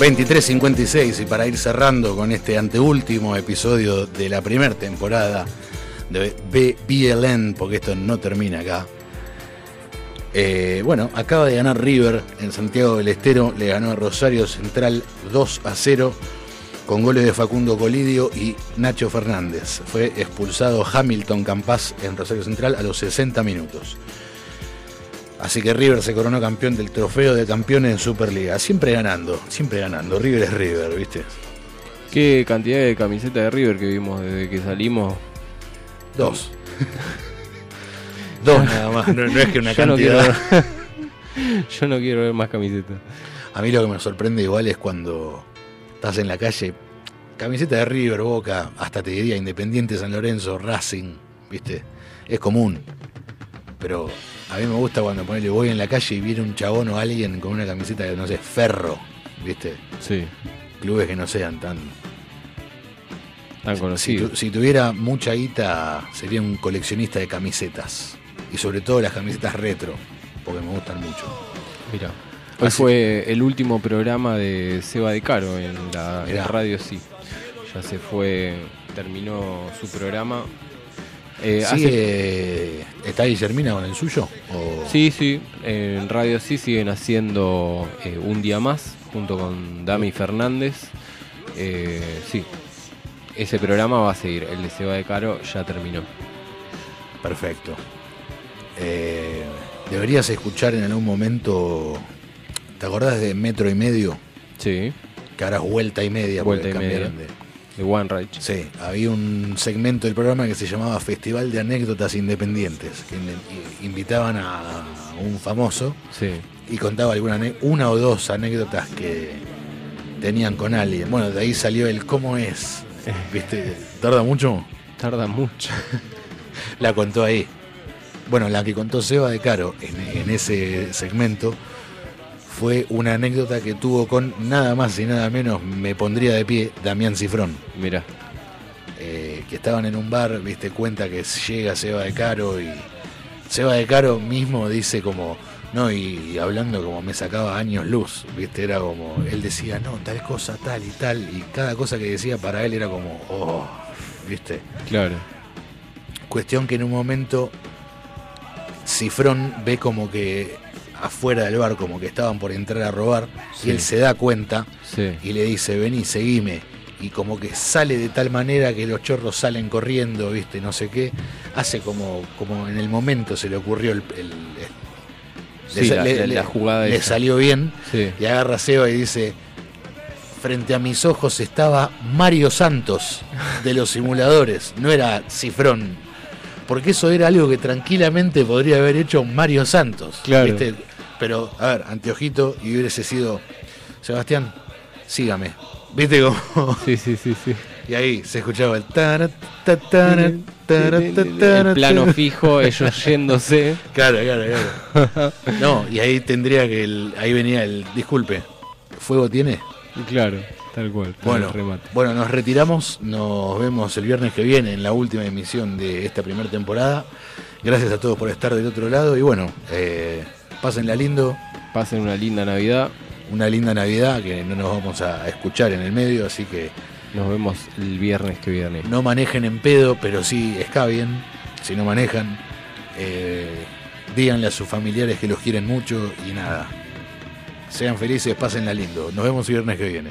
23.56 y para ir cerrando con este anteúltimo episodio de la primera temporada de BLN, porque esto no termina acá. Eh, bueno, acaba de ganar River en Santiago del Estero, le ganó a Rosario Central 2 a 0 con goles de Facundo Colidio y Nacho Fernández. Fue expulsado Hamilton Campas en Rosario Central a los 60 minutos. Así que River se coronó campeón del trofeo de campeones en Superliga. Siempre ganando, siempre ganando. River es River, ¿viste? Qué cantidad de camisetas de River que vimos desde que salimos. Dos. [laughs] Dos nada más, no, no es que una Yo no cantidad. quiero- [laughs] Yo no quiero ver más camisetas. A mí lo que me sorprende igual es cuando estás en la calle, camiseta de River, Boca, hasta te diría Independiente, San Lorenzo, Racing, ¿viste? Es común. Pero a mí me gusta cuando ponele, voy en la calle y viene un chabón o alguien con una camiseta de, no sé, ferro, ¿viste? Sí. Clubes que no sean tan. Tan Si, conocidos. tu- si tuviera mucha guita, sería un coleccionista de camisetas. Y sobre todo las camisetas retro, porque me gustan mucho. Mira. Hoy Así- fue el último programa de Seba de Caro en la en Mirá. radio, sí. Ya se fue, terminó su programa. Eh, hace- ¿Sigue, ¿Está Guillermina con el suyo? O- Sí, sí, en Radio Sí siguen haciendo eh, un día más junto con Dami Fernández. Eh, sí, ese programa va a seguir. El de Seba de Caro ya terminó. Perfecto. Eh, deberías escuchar en algún momento. ¿Te acordás de Metro y Medio? Sí. Que ahora es vuelta y media. Vuelta y media. de- De One Rage. Sí, había un segmento del programa que se llamaba Festival de Anécdotas Independientes, que invitaban a un famoso Sí. y contaba alguna una o dos anécdotas que tenían con alguien. Bueno, de ahí salió el cómo es. [laughs] ¿Viste? ¿Tarda mucho? Tarda mucho. la contó ahí. Bueno, la que contó Seba de Caro en, en ese segmento fue una anécdota que tuvo con nada más y nada menos, me pondría de pie, Damián Cifrón. Mira. Eh, que estaban en un bar, viste, cuenta que llega Seba de Caro y Seba de Caro mismo dice como, no, y, y hablando como me sacaba años luz, viste, era como, él decía, no, tal cosa, tal y tal, y cada cosa que decía para él era como, oh, viste. Claro. Cuestión que en un momento Cifrón ve como que afuera del bar, como que estaban por entrar a robar, Sí. y él se da cuenta Sí. y le dice, vení, seguime. Y como que sale de tal manera que los chorros salen corriendo, viste, no sé qué. Hace como, como en el momento se le ocurrió el... el- Sí, la- jugada Le salió bien. Sí. Y agarra a Seba y dice, frente a mis ojos estaba Mario Santos de los simuladores, no era Cifrón. Porque eso era algo que tranquilamente podría haber hecho Mario Santos. Claro. ¿viste? Pero, a ver, anteojito y hubiese sido, Sebastián, sígame. ¿Viste cómo? [laughs] Sí, sí, sí, sí. Y ahí se escuchaba el tarat, tarat, tarat. El plano fijo, ellos [laughs] yéndose. Claro, claro, claro. [laughs] No, y ahí tendría que el, ahí venía el disculpe. ¿Fuego tiene? Claro, tal cual. tal Bueno, remate. bueno, nos retiramos, nos vemos el viernes que viene en la última emisión de esta primera temporada. Gracias a todos por estar del otro lado y bueno, eh, pásenla lindo. Pasen una linda Navidad. Una linda Navidad que no nos vamos a escuchar en el medio, así que Nos vemos el viernes que viene. no manejen en pedo, pero sí escabien, si no manejan. Eh, díganle a sus familiares que los quieren mucho y nada. Sean felices, pásenla lindo. Nos vemos el viernes que viene.